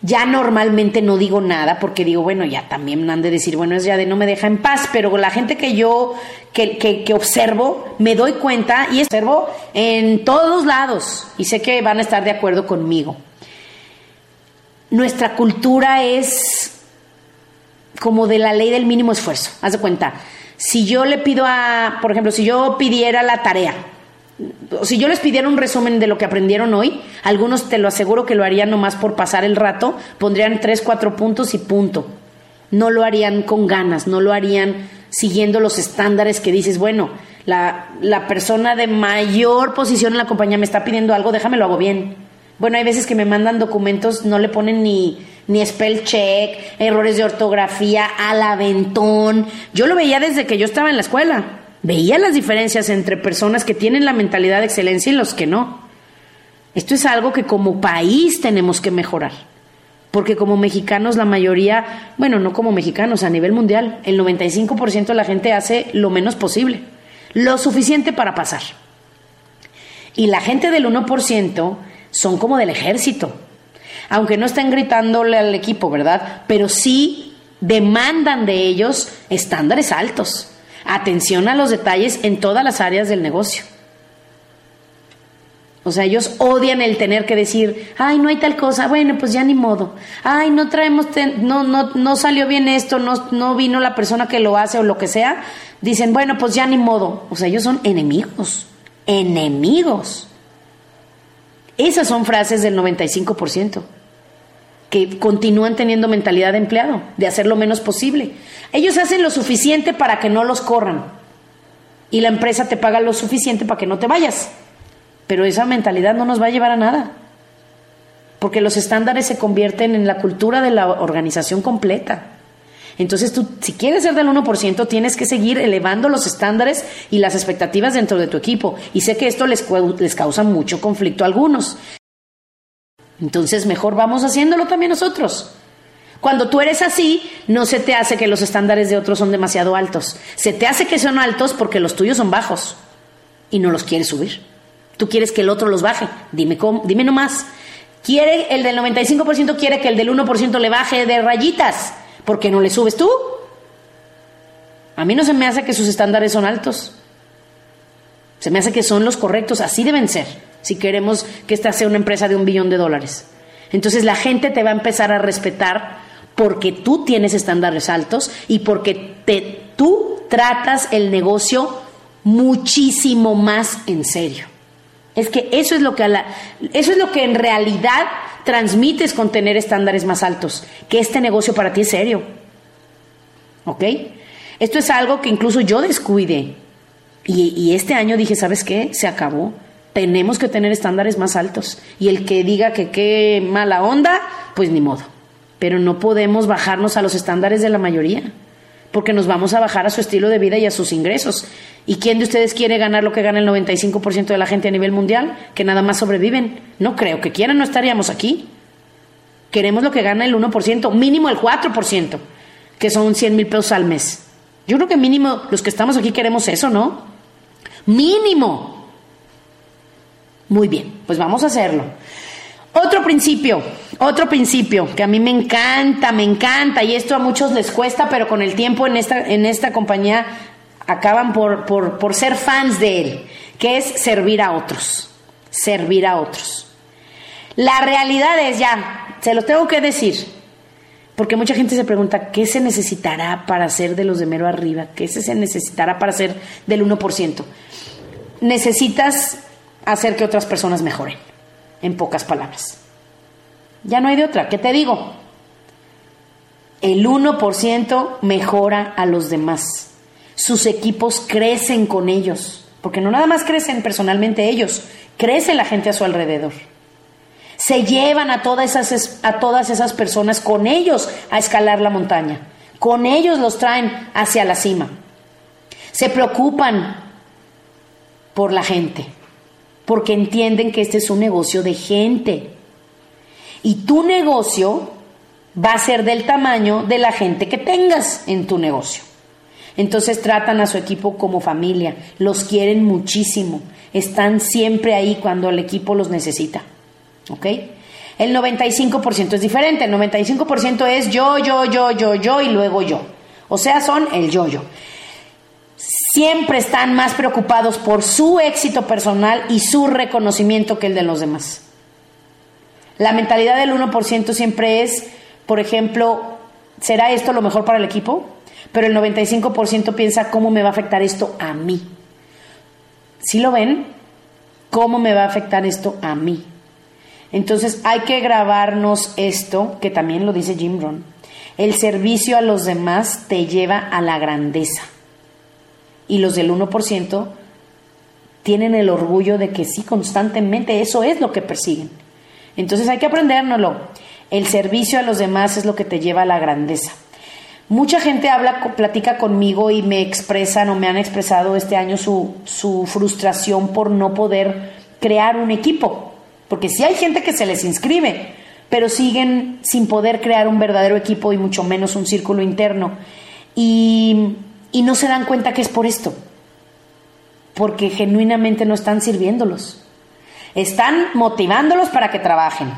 Ya normalmente no digo nada porque digo, bueno, ya también han de decir, bueno, es ya de no me deja en paz, pero la gente que yo, que, que, que observo, me doy cuenta y observo en todos lados y sé que van a estar de acuerdo conmigo. Nuestra cultura es como de la ley del mínimo esfuerzo. Haz de cuenta, si yo le pido a, por ejemplo, si yo pidiera la tarea, si yo les pidiera un resumen de lo que aprendieron hoy, algunos te lo aseguro que lo harían nomás por pasar el rato, pondrían tres, cuatro puntos y punto. No lo harían con ganas, no lo harían siguiendo los estándares que dices, bueno, la, la persona de mayor posición en la compañía me está pidiendo algo, déjame lo hago bien. Bueno, hay veces que me mandan documentos, no le ponen ni ni spell check, errores de ortografía, al aventón. Yo lo veía desde que yo estaba en la escuela. Veía las diferencias entre personas que tienen la mentalidad de excelencia y los que no. Esto es algo que como país tenemos que mejorar. Porque como mexicanos la mayoría, bueno, no como mexicanos, a nivel mundial, el 95% de la gente hace lo menos posible. lo suficiente para pasar. Y la gente del 1% son como del ejército. Aunque no estén gritándole al equipo, ¿verdad? Pero sí demandan de ellos estándares altos. Atención a los detalles en todas las áreas del negocio. O sea, ellos odian el tener que decir, ay, no hay tal cosa, bueno, pues ya ni modo. Ay, no traemos, no, no, no salió bien esto, no, no vino la persona que lo hace o lo que sea. Dicen, bueno, pues ya ni modo. O sea, ellos son enemigos, enemigos. Esas son frases del 95%, que continúan teniendo mentalidad de empleado, de hacer lo menos posible. Ellos hacen lo suficiente para que no los corran. Y la empresa te paga lo suficiente para que no te vayas. Pero esa mentalidad no nos va a llevar a nada. Porque los estándares se convierten en la cultura de la organización completa. Entonces tú, si quieres ser del 1%, tienes que seguir elevando los estándares y las expectativas dentro de tu equipo. Y sé que esto les, les causa mucho conflicto a algunos. Entonces mejor vamos haciéndolo también nosotros. Cuando tú eres así, no se te hace que los estándares de otros son demasiado altos. Se te hace que son altos porque los tuyos son bajos y no los quieres subir. Tú quieres que el otro los baje. Dime, cómo, dime nomás. ¿Quiere el del 95% quiere que el del 1% le baje de rayitas? ¿Por qué no le subes tú? A mí no se me hace que sus estándares son altos. Se me hace que son los correctos. Así deben ser. Si queremos que esta sea una empresa de un billón de dólares. Entonces la gente te va a empezar a respetar porque tú tienes estándares altos y porque te, tú tratas el negocio muchísimo más en serio. Es que eso es lo que eso es lo que en realidad transmites con tener estándares más altos, que este negocio para ti es serio. ¿Ok? Esto es algo que incluso yo descuide. Y, y este año dije, ¿sabes qué? Se acabó. Tenemos que tener estándares más altos. Y el que diga que qué mala onda, pues ni modo. Pero no podemos bajarnos a los estándares de la mayoría, porque nos vamos a bajar a su estilo de vida y a sus ingresos. ¿Y quién de ustedes quiere ganar lo que gana el 95% de la gente a nivel mundial? Que nada más sobreviven. No creo que quieran, no estaríamos aquí. Queremos lo que gana el 1%, mínimo el 4%, que son 100 mil pesos al mes. Yo creo que mínimo los que estamos aquí queremos eso, ¿no? Mínimo. Muy bien, pues vamos a hacerlo. Otro principio, otro principio que a mí me encanta, me encanta, y esto a muchos les cuesta, pero con el tiempo en esta, en esta compañía acaban por, por, ser fans de él, que es servir a otros, servir a otros. La realidad es ya, se lo tengo que decir, porque mucha gente se pregunta, ¿qué se necesitará para ser de los de mero arriba? ¿Qué se necesitará para ser del 1%? Necesitas hacer que otras personas mejoren, en pocas palabras. Ya no hay de otra, ¿qué te digo? El 1% mejora a los demás sus equipos crecen con ellos, porque no nada más crecen personalmente ellos, crece la gente a su alrededor. Se llevan a todas esas, a todas esas personas con ellos a escalar la montaña, con ellos los traen hacia la cima. Se preocupan por la gente, porque entienden que este es un negocio de gente. Y tu negocio va a ser del tamaño de la gente que tengas en tu negocio. Entonces tratan a su equipo como familia, los quieren muchísimo, están siempre ahí cuando el equipo los necesita. ¿Ok? El 95% es diferente, el 95% es yo, yo, yo, yo, yo y luego yo. O sea, son el yo-yo. Siempre están más preocupados por su éxito personal y su reconocimiento que el de los demás. La mentalidad del 1% siempre es, por ejemplo, ¿será esto lo mejor para el equipo? pero el 95% piensa cómo me va a afectar esto a mí. ¿Sí lo ven? ¿Cómo me va a afectar esto a mí? Entonces hay que grabarnos esto, que también lo dice Jim Rohn. El servicio a los demás te lleva a la grandeza. Y los del 1% tienen el orgullo de que sí, constantemente eso es lo que persiguen. Entonces hay que aprendérnoslo. El servicio a los demás es lo que te lleva a la grandeza. Mucha gente habla, platica conmigo y me expresan o me han expresado este año su, su frustración por no poder crear un equipo. Porque sí hay gente que se les inscribe, pero siguen sin poder crear un verdadero equipo y mucho menos un círculo interno. Y, y no se dan cuenta que es por esto. porque genuinamente no están sirviéndolos. Están motivándolos para que trabajen,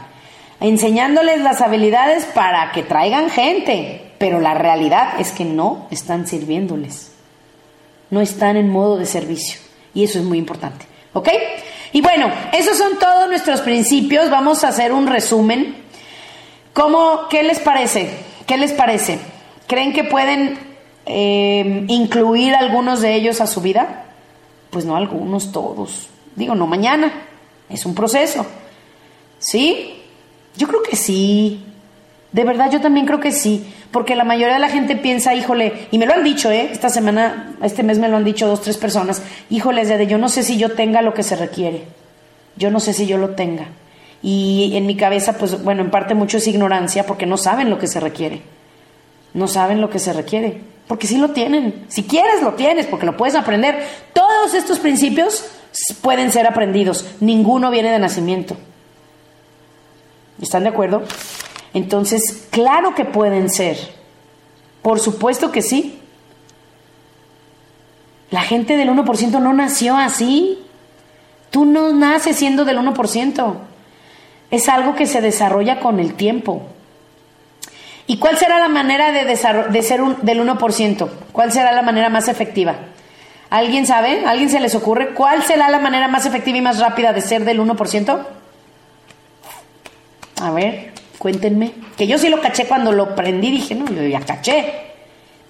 enseñándoles las habilidades para que traigan gente, pero la realidad es que no están sirviéndoles. No están en modo de servicio. Y eso es muy importante. ¿Ok? Y bueno, esos son todos nuestros principios. Vamos a hacer un resumen. ¿Cómo, ¿Qué les parece? ¿Qué les parece? ¿Creen que pueden eh, incluir algunos de ellos a su vida? Pues no algunos, todos. Digo, no mañana. Es un proceso. ¿Sí? Yo creo que sí. De verdad, yo también creo que sí. Porque la mayoría de la gente piensa, híjole, y me lo han dicho, ¿eh? Esta semana, este mes me lo han dicho dos, tres personas, híjole, de yo no sé si yo tenga lo que se requiere. Yo no sé si yo lo tenga. Y en mi cabeza, pues bueno, en parte mucho es ignorancia porque no saben lo que se requiere. No saben lo que se requiere. Porque sí lo tienen. Si quieres, lo tienes, porque lo puedes aprender. Todos estos principios pueden ser aprendidos. Ninguno viene de nacimiento. ¿Están de acuerdo? Entonces, claro que pueden ser. Por supuesto que sí. La gente del 1% no nació así. Tú no naces siendo del 1%. Es algo que se desarrolla con el tiempo. ¿Y cuál será la manera de, de ser del 1%? ¿Cuál será la manera más efectiva? ¿Alguien sabe? ¿Alguien se les ocurre? ¿Cuál será la manera más efectiva y más rápida de ser del 1%? A ver. Cuéntenme. Que yo sí lo caché cuando lo prendí, dije, no, yo ya caché.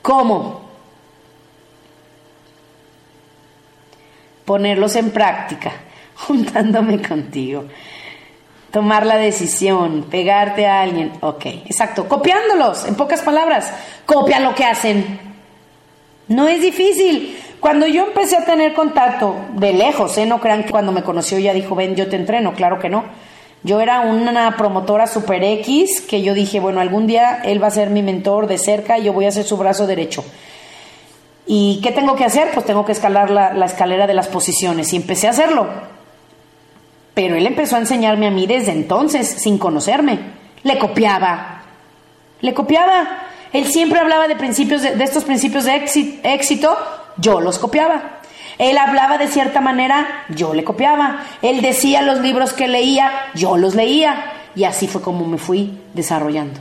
¿Cómo? Ponerlos en práctica, <laughs> juntándome contigo. Tomar la decisión, pegarte a alguien. Ok, exacto. Copiándolos, en pocas palabras. Copia lo que hacen. No es difícil. Cuando yo empecé a tener contacto de lejos, ¿eh? no crean que cuando me conoció ya dijo, ven, yo te entreno. Claro que no yo era una promotora super X que yo dije, bueno, algún día él va a ser mi mentor de cerca y yo voy a ser su brazo derecho. ¿Y qué tengo que hacer? Pues tengo que escalar la, la escalera de las posiciones y empecé a hacerlo. Pero él empezó a enseñarme a mí desde entonces, sin conocerme. Le copiaba. Le copiaba. Él siempre hablaba de principios de, estos principios de éxito, yo los copiaba. Él hablaba de cierta manera, yo le copiaba. Él decía los libros que leía, yo los leía. Y así fue como me fui desarrollando.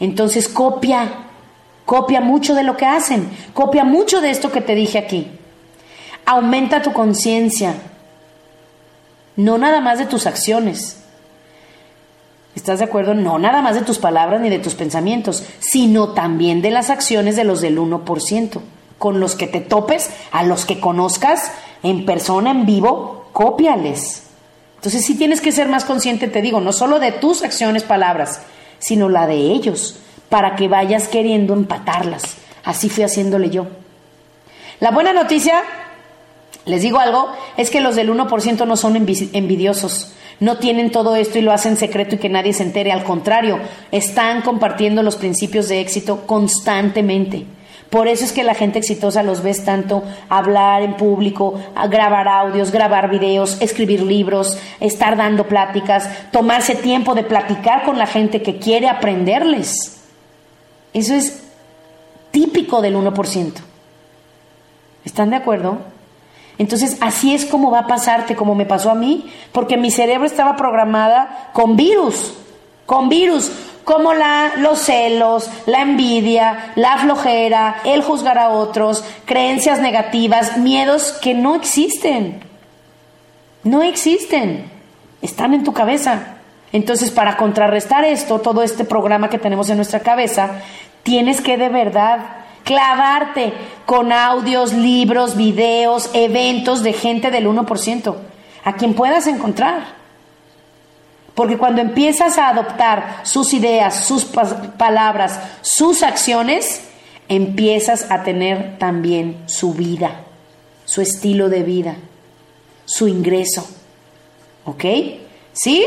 Entonces copia, copia mucho de lo que hacen, copia mucho de esto que te dije aquí. Aumenta tu conciencia, no nada más de tus acciones. ¿Estás de acuerdo? No nada más de tus palabras ni de tus pensamientos, sino también de las acciones de los del 1% con los que te topes, a los que conozcas en persona, en vivo, cópiales. Entonces sí tienes que ser más consciente, te digo, no solo de tus acciones, palabras, sino la de ellos, para que vayas queriendo empatarlas. Así fui haciéndole yo. La buena noticia, les digo algo, es que los del 1% no son envidiosos. No tienen todo esto y lo hacen secreto y que nadie se entere. Al contrario, están compartiendo los principios de éxito constantemente. Por eso es que la gente exitosa los ves tanto hablar en público, grabar audios, grabar videos, escribir libros, estar dando pláticas, tomarse tiempo de platicar con la gente que quiere aprenderles. Eso es típico del 1%. ¿Están de acuerdo? Entonces, así es como va a pasarte, como me pasó a mí, porque mi cerebro estaba programada con virus, con virus como la, los celos, la envidia, la flojera, el juzgar a otros, creencias negativas, miedos que no existen. No existen. Están en tu cabeza. Entonces, para contrarrestar esto, todo este programa que tenemos en nuestra cabeza, tienes que de verdad clavarte con audios, libros, videos, eventos de gente del 1%, a quien puedas encontrar. Porque cuando empiezas a adoptar sus ideas, sus palabras, sus acciones, empiezas a tener también su vida, su estilo de vida, su ingreso. ¿Ok? ¿Sí?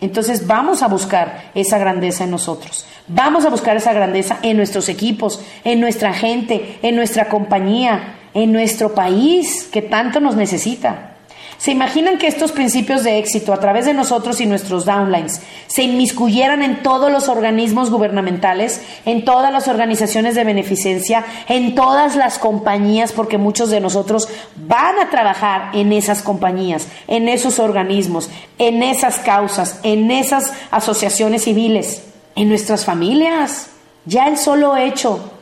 Entonces vamos a buscar esa grandeza en nosotros. Vamos a buscar esa grandeza en nuestros equipos, en nuestra gente, en nuestra compañía, en nuestro país que tanto nos necesita. ¿Se imaginan que estos principios de éxito a través de nosotros y nuestros downlines se inmiscuyeran en todos los organismos gubernamentales, en todas las organizaciones de beneficencia, en todas las compañías, porque muchos de nosotros van a trabajar en esas compañías, en esos organismos, en esas causas, en esas asociaciones civiles, en nuestras familias? Ya el solo hecho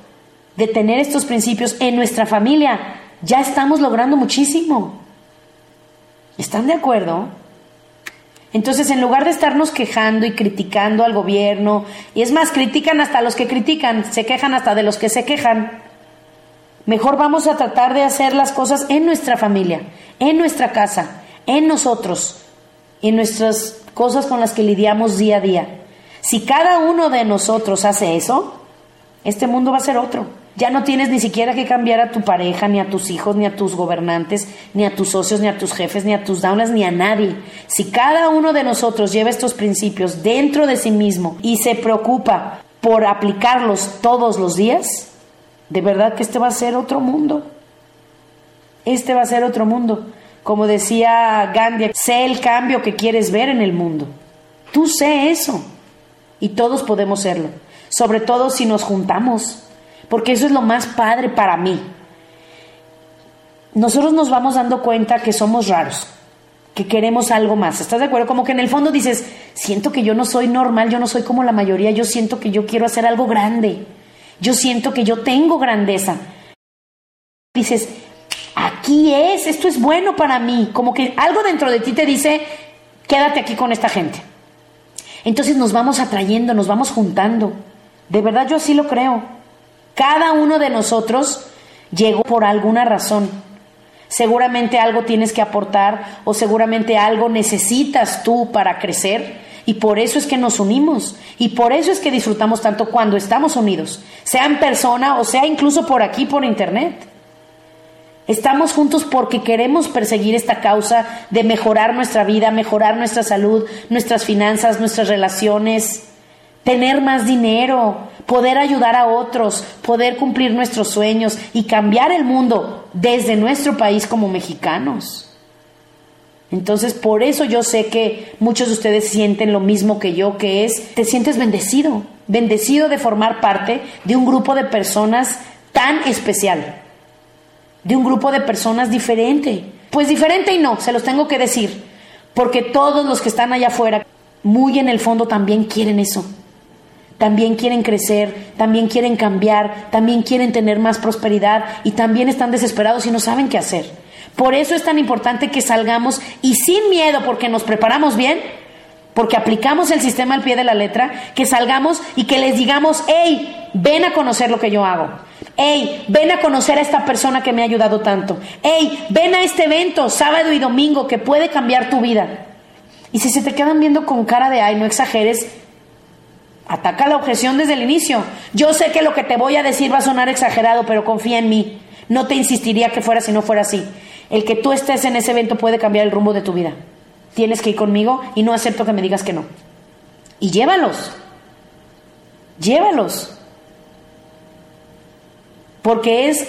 de tener estos principios en nuestra familia, ya estamos logrando muchísimo. ¿Están de acuerdo? Entonces, en lugar de estarnos quejando y criticando al gobierno, y es más, critican hasta los que critican, se quejan hasta de los que se quejan, mejor vamos a tratar de hacer las cosas en nuestra familia, en nuestra casa, en nosotros, en nuestras cosas con las que lidiamos día a día. Si cada uno de nosotros hace eso, este mundo va a ser otro. Ya no tienes ni siquiera que cambiar a tu pareja, ni a tus hijos, ni a tus gobernantes, ni a tus socios, ni a tus jefes, ni a tus downlines, ni a nadie. Si cada uno de nosotros lleva estos principios dentro de sí mismo y se preocupa por aplicarlos todos los días, de verdad que este va a ser otro mundo. Este va a ser otro mundo. Como decía Gandhi, sé el cambio que quieres ver en el mundo. Tú sé eso. Y todos podemos serlo. Sobre todo si nos juntamos porque eso es lo más padre para mí. Nosotros nos vamos dando cuenta que somos raros, que queremos algo más. ¿Estás de acuerdo? Como que en el fondo dices, siento que yo no soy normal, yo no soy como la mayoría, yo siento que yo quiero hacer algo grande, yo siento que yo tengo grandeza. Dices, aquí es, esto es bueno para mí, como que algo dentro de ti te dice, quédate aquí con esta gente. Entonces nos vamos atrayendo, nos vamos juntando. De verdad yo así lo creo. Cada uno de nosotros llegó por alguna razón. Seguramente algo tienes que aportar o seguramente algo necesitas tú para crecer. Y por eso es que nos unimos. Y por eso es que disfrutamos tanto cuando estamos unidos. Sea en persona o sea incluso por aquí, por internet. Estamos juntos porque queremos perseguir esta causa de mejorar nuestra vida, mejorar nuestra salud, nuestras finanzas, nuestras relaciones, tener más dinero, poder ayudar a otros, poder cumplir nuestros sueños y cambiar el mundo desde nuestro país como mexicanos. Entonces, por eso yo sé que muchos de ustedes sienten lo mismo que yo, que es, te sientes bendecido, bendecido de formar parte de un grupo de personas tan especial, de un grupo de personas diferente. Pues diferente y no, se los tengo que decir, porque todos los que están allá afuera, muy en el fondo también quieren eso también quieren crecer, también quieren cambiar, también quieren tener más prosperidad y también están desesperados y no saben qué hacer. Por eso es tan importante que salgamos y sin miedo, porque nos preparamos bien, porque aplicamos el sistema al pie de la letra, que salgamos y que les digamos, hey, ven a conocer lo que yo hago. Hey, ven a conocer a esta persona que me ha ayudado tanto. Hey, ven a este evento sábado y domingo que puede cambiar tu vida. Y si se te quedan viendo con cara de ay, no exageres, Ataca la objeción desde el inicio. Yo sé que lo que te voy a decir va a sonar exagerado, pero confía en mí. No te insistiría que fuera si no fuera así. El que tú estés en ese evento puede cambiar el rumbo de tu vida. Tienes que ir conmigo y no acepto que me digas que no. Y llévalos. Llévalos. Porque es,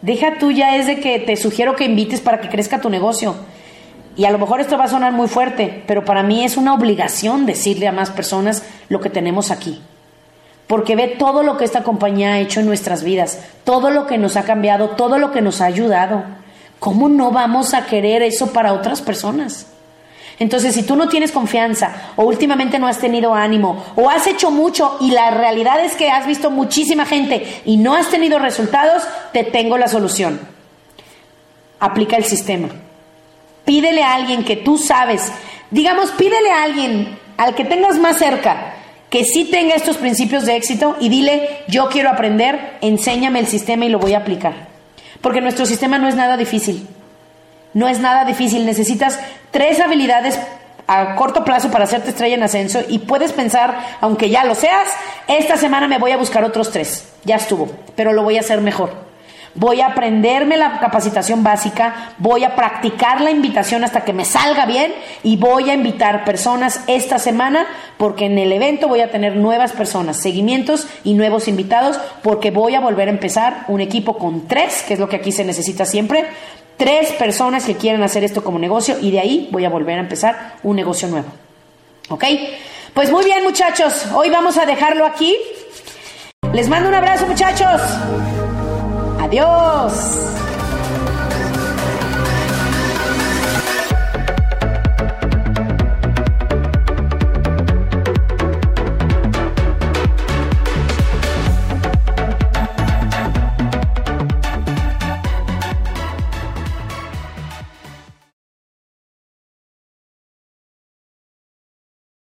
deja tuya es de que te sugiero que invites para que crezca tu negocio. Y a lo mejor esto va a sonar muy fuerte, pero para mí es una obligación decirle a más personas lo que tenemos aquí. Porque ve todo lo que esta compañía ha hecho en nuestras vidas, todo lo que nos ha cambiado, todo lo que nos ha ayudado. ¿Cómo no vamos a querer eso para otras personas? Entonces, si tú no tienes confianza o últimamente no has tenido ánimo o has hecho mucho y la realidad es que has visto muchísima gente y no has tenido resultados, te tengo la solución. Aplica el sistema. Pídele a alguien que tú sabes, digamos, pídele a alguien al que tengas más cerca que sí tenga estos principios de éxito y dile, yo quiero aprender, enséñame el sistema y lo voy a aplicar. Porque nuestro sistema no es nada difícil. No es nada difícil. Necesitas tres habilidades a corto plazo para hacerte estrella en ascenso y puedes pensar, aunque ya lo seas, esta semana me voy a buscar otros tres. Ya estuvo, pero lo voy a hacer mejor voy a aprenderme la capacitación básica, voy a practicar la invitación hasta que me salga bien y voy a invitar personas esta semana porque en el evento voy a tener nuevas personas, seguimientos y nuevos invitados porque voy a volver a empezar un equipo con tres, que es lo que aquí se necesita siempre, Tres personas que quieran hacer esto como negocio y de ahí voy a volver a empezar un negocio nuevo. ¿Ok? Pues muy bien muchachos, hoy vamos a dejarlo aquí. Les mando un abrazo muchachos. Adiós.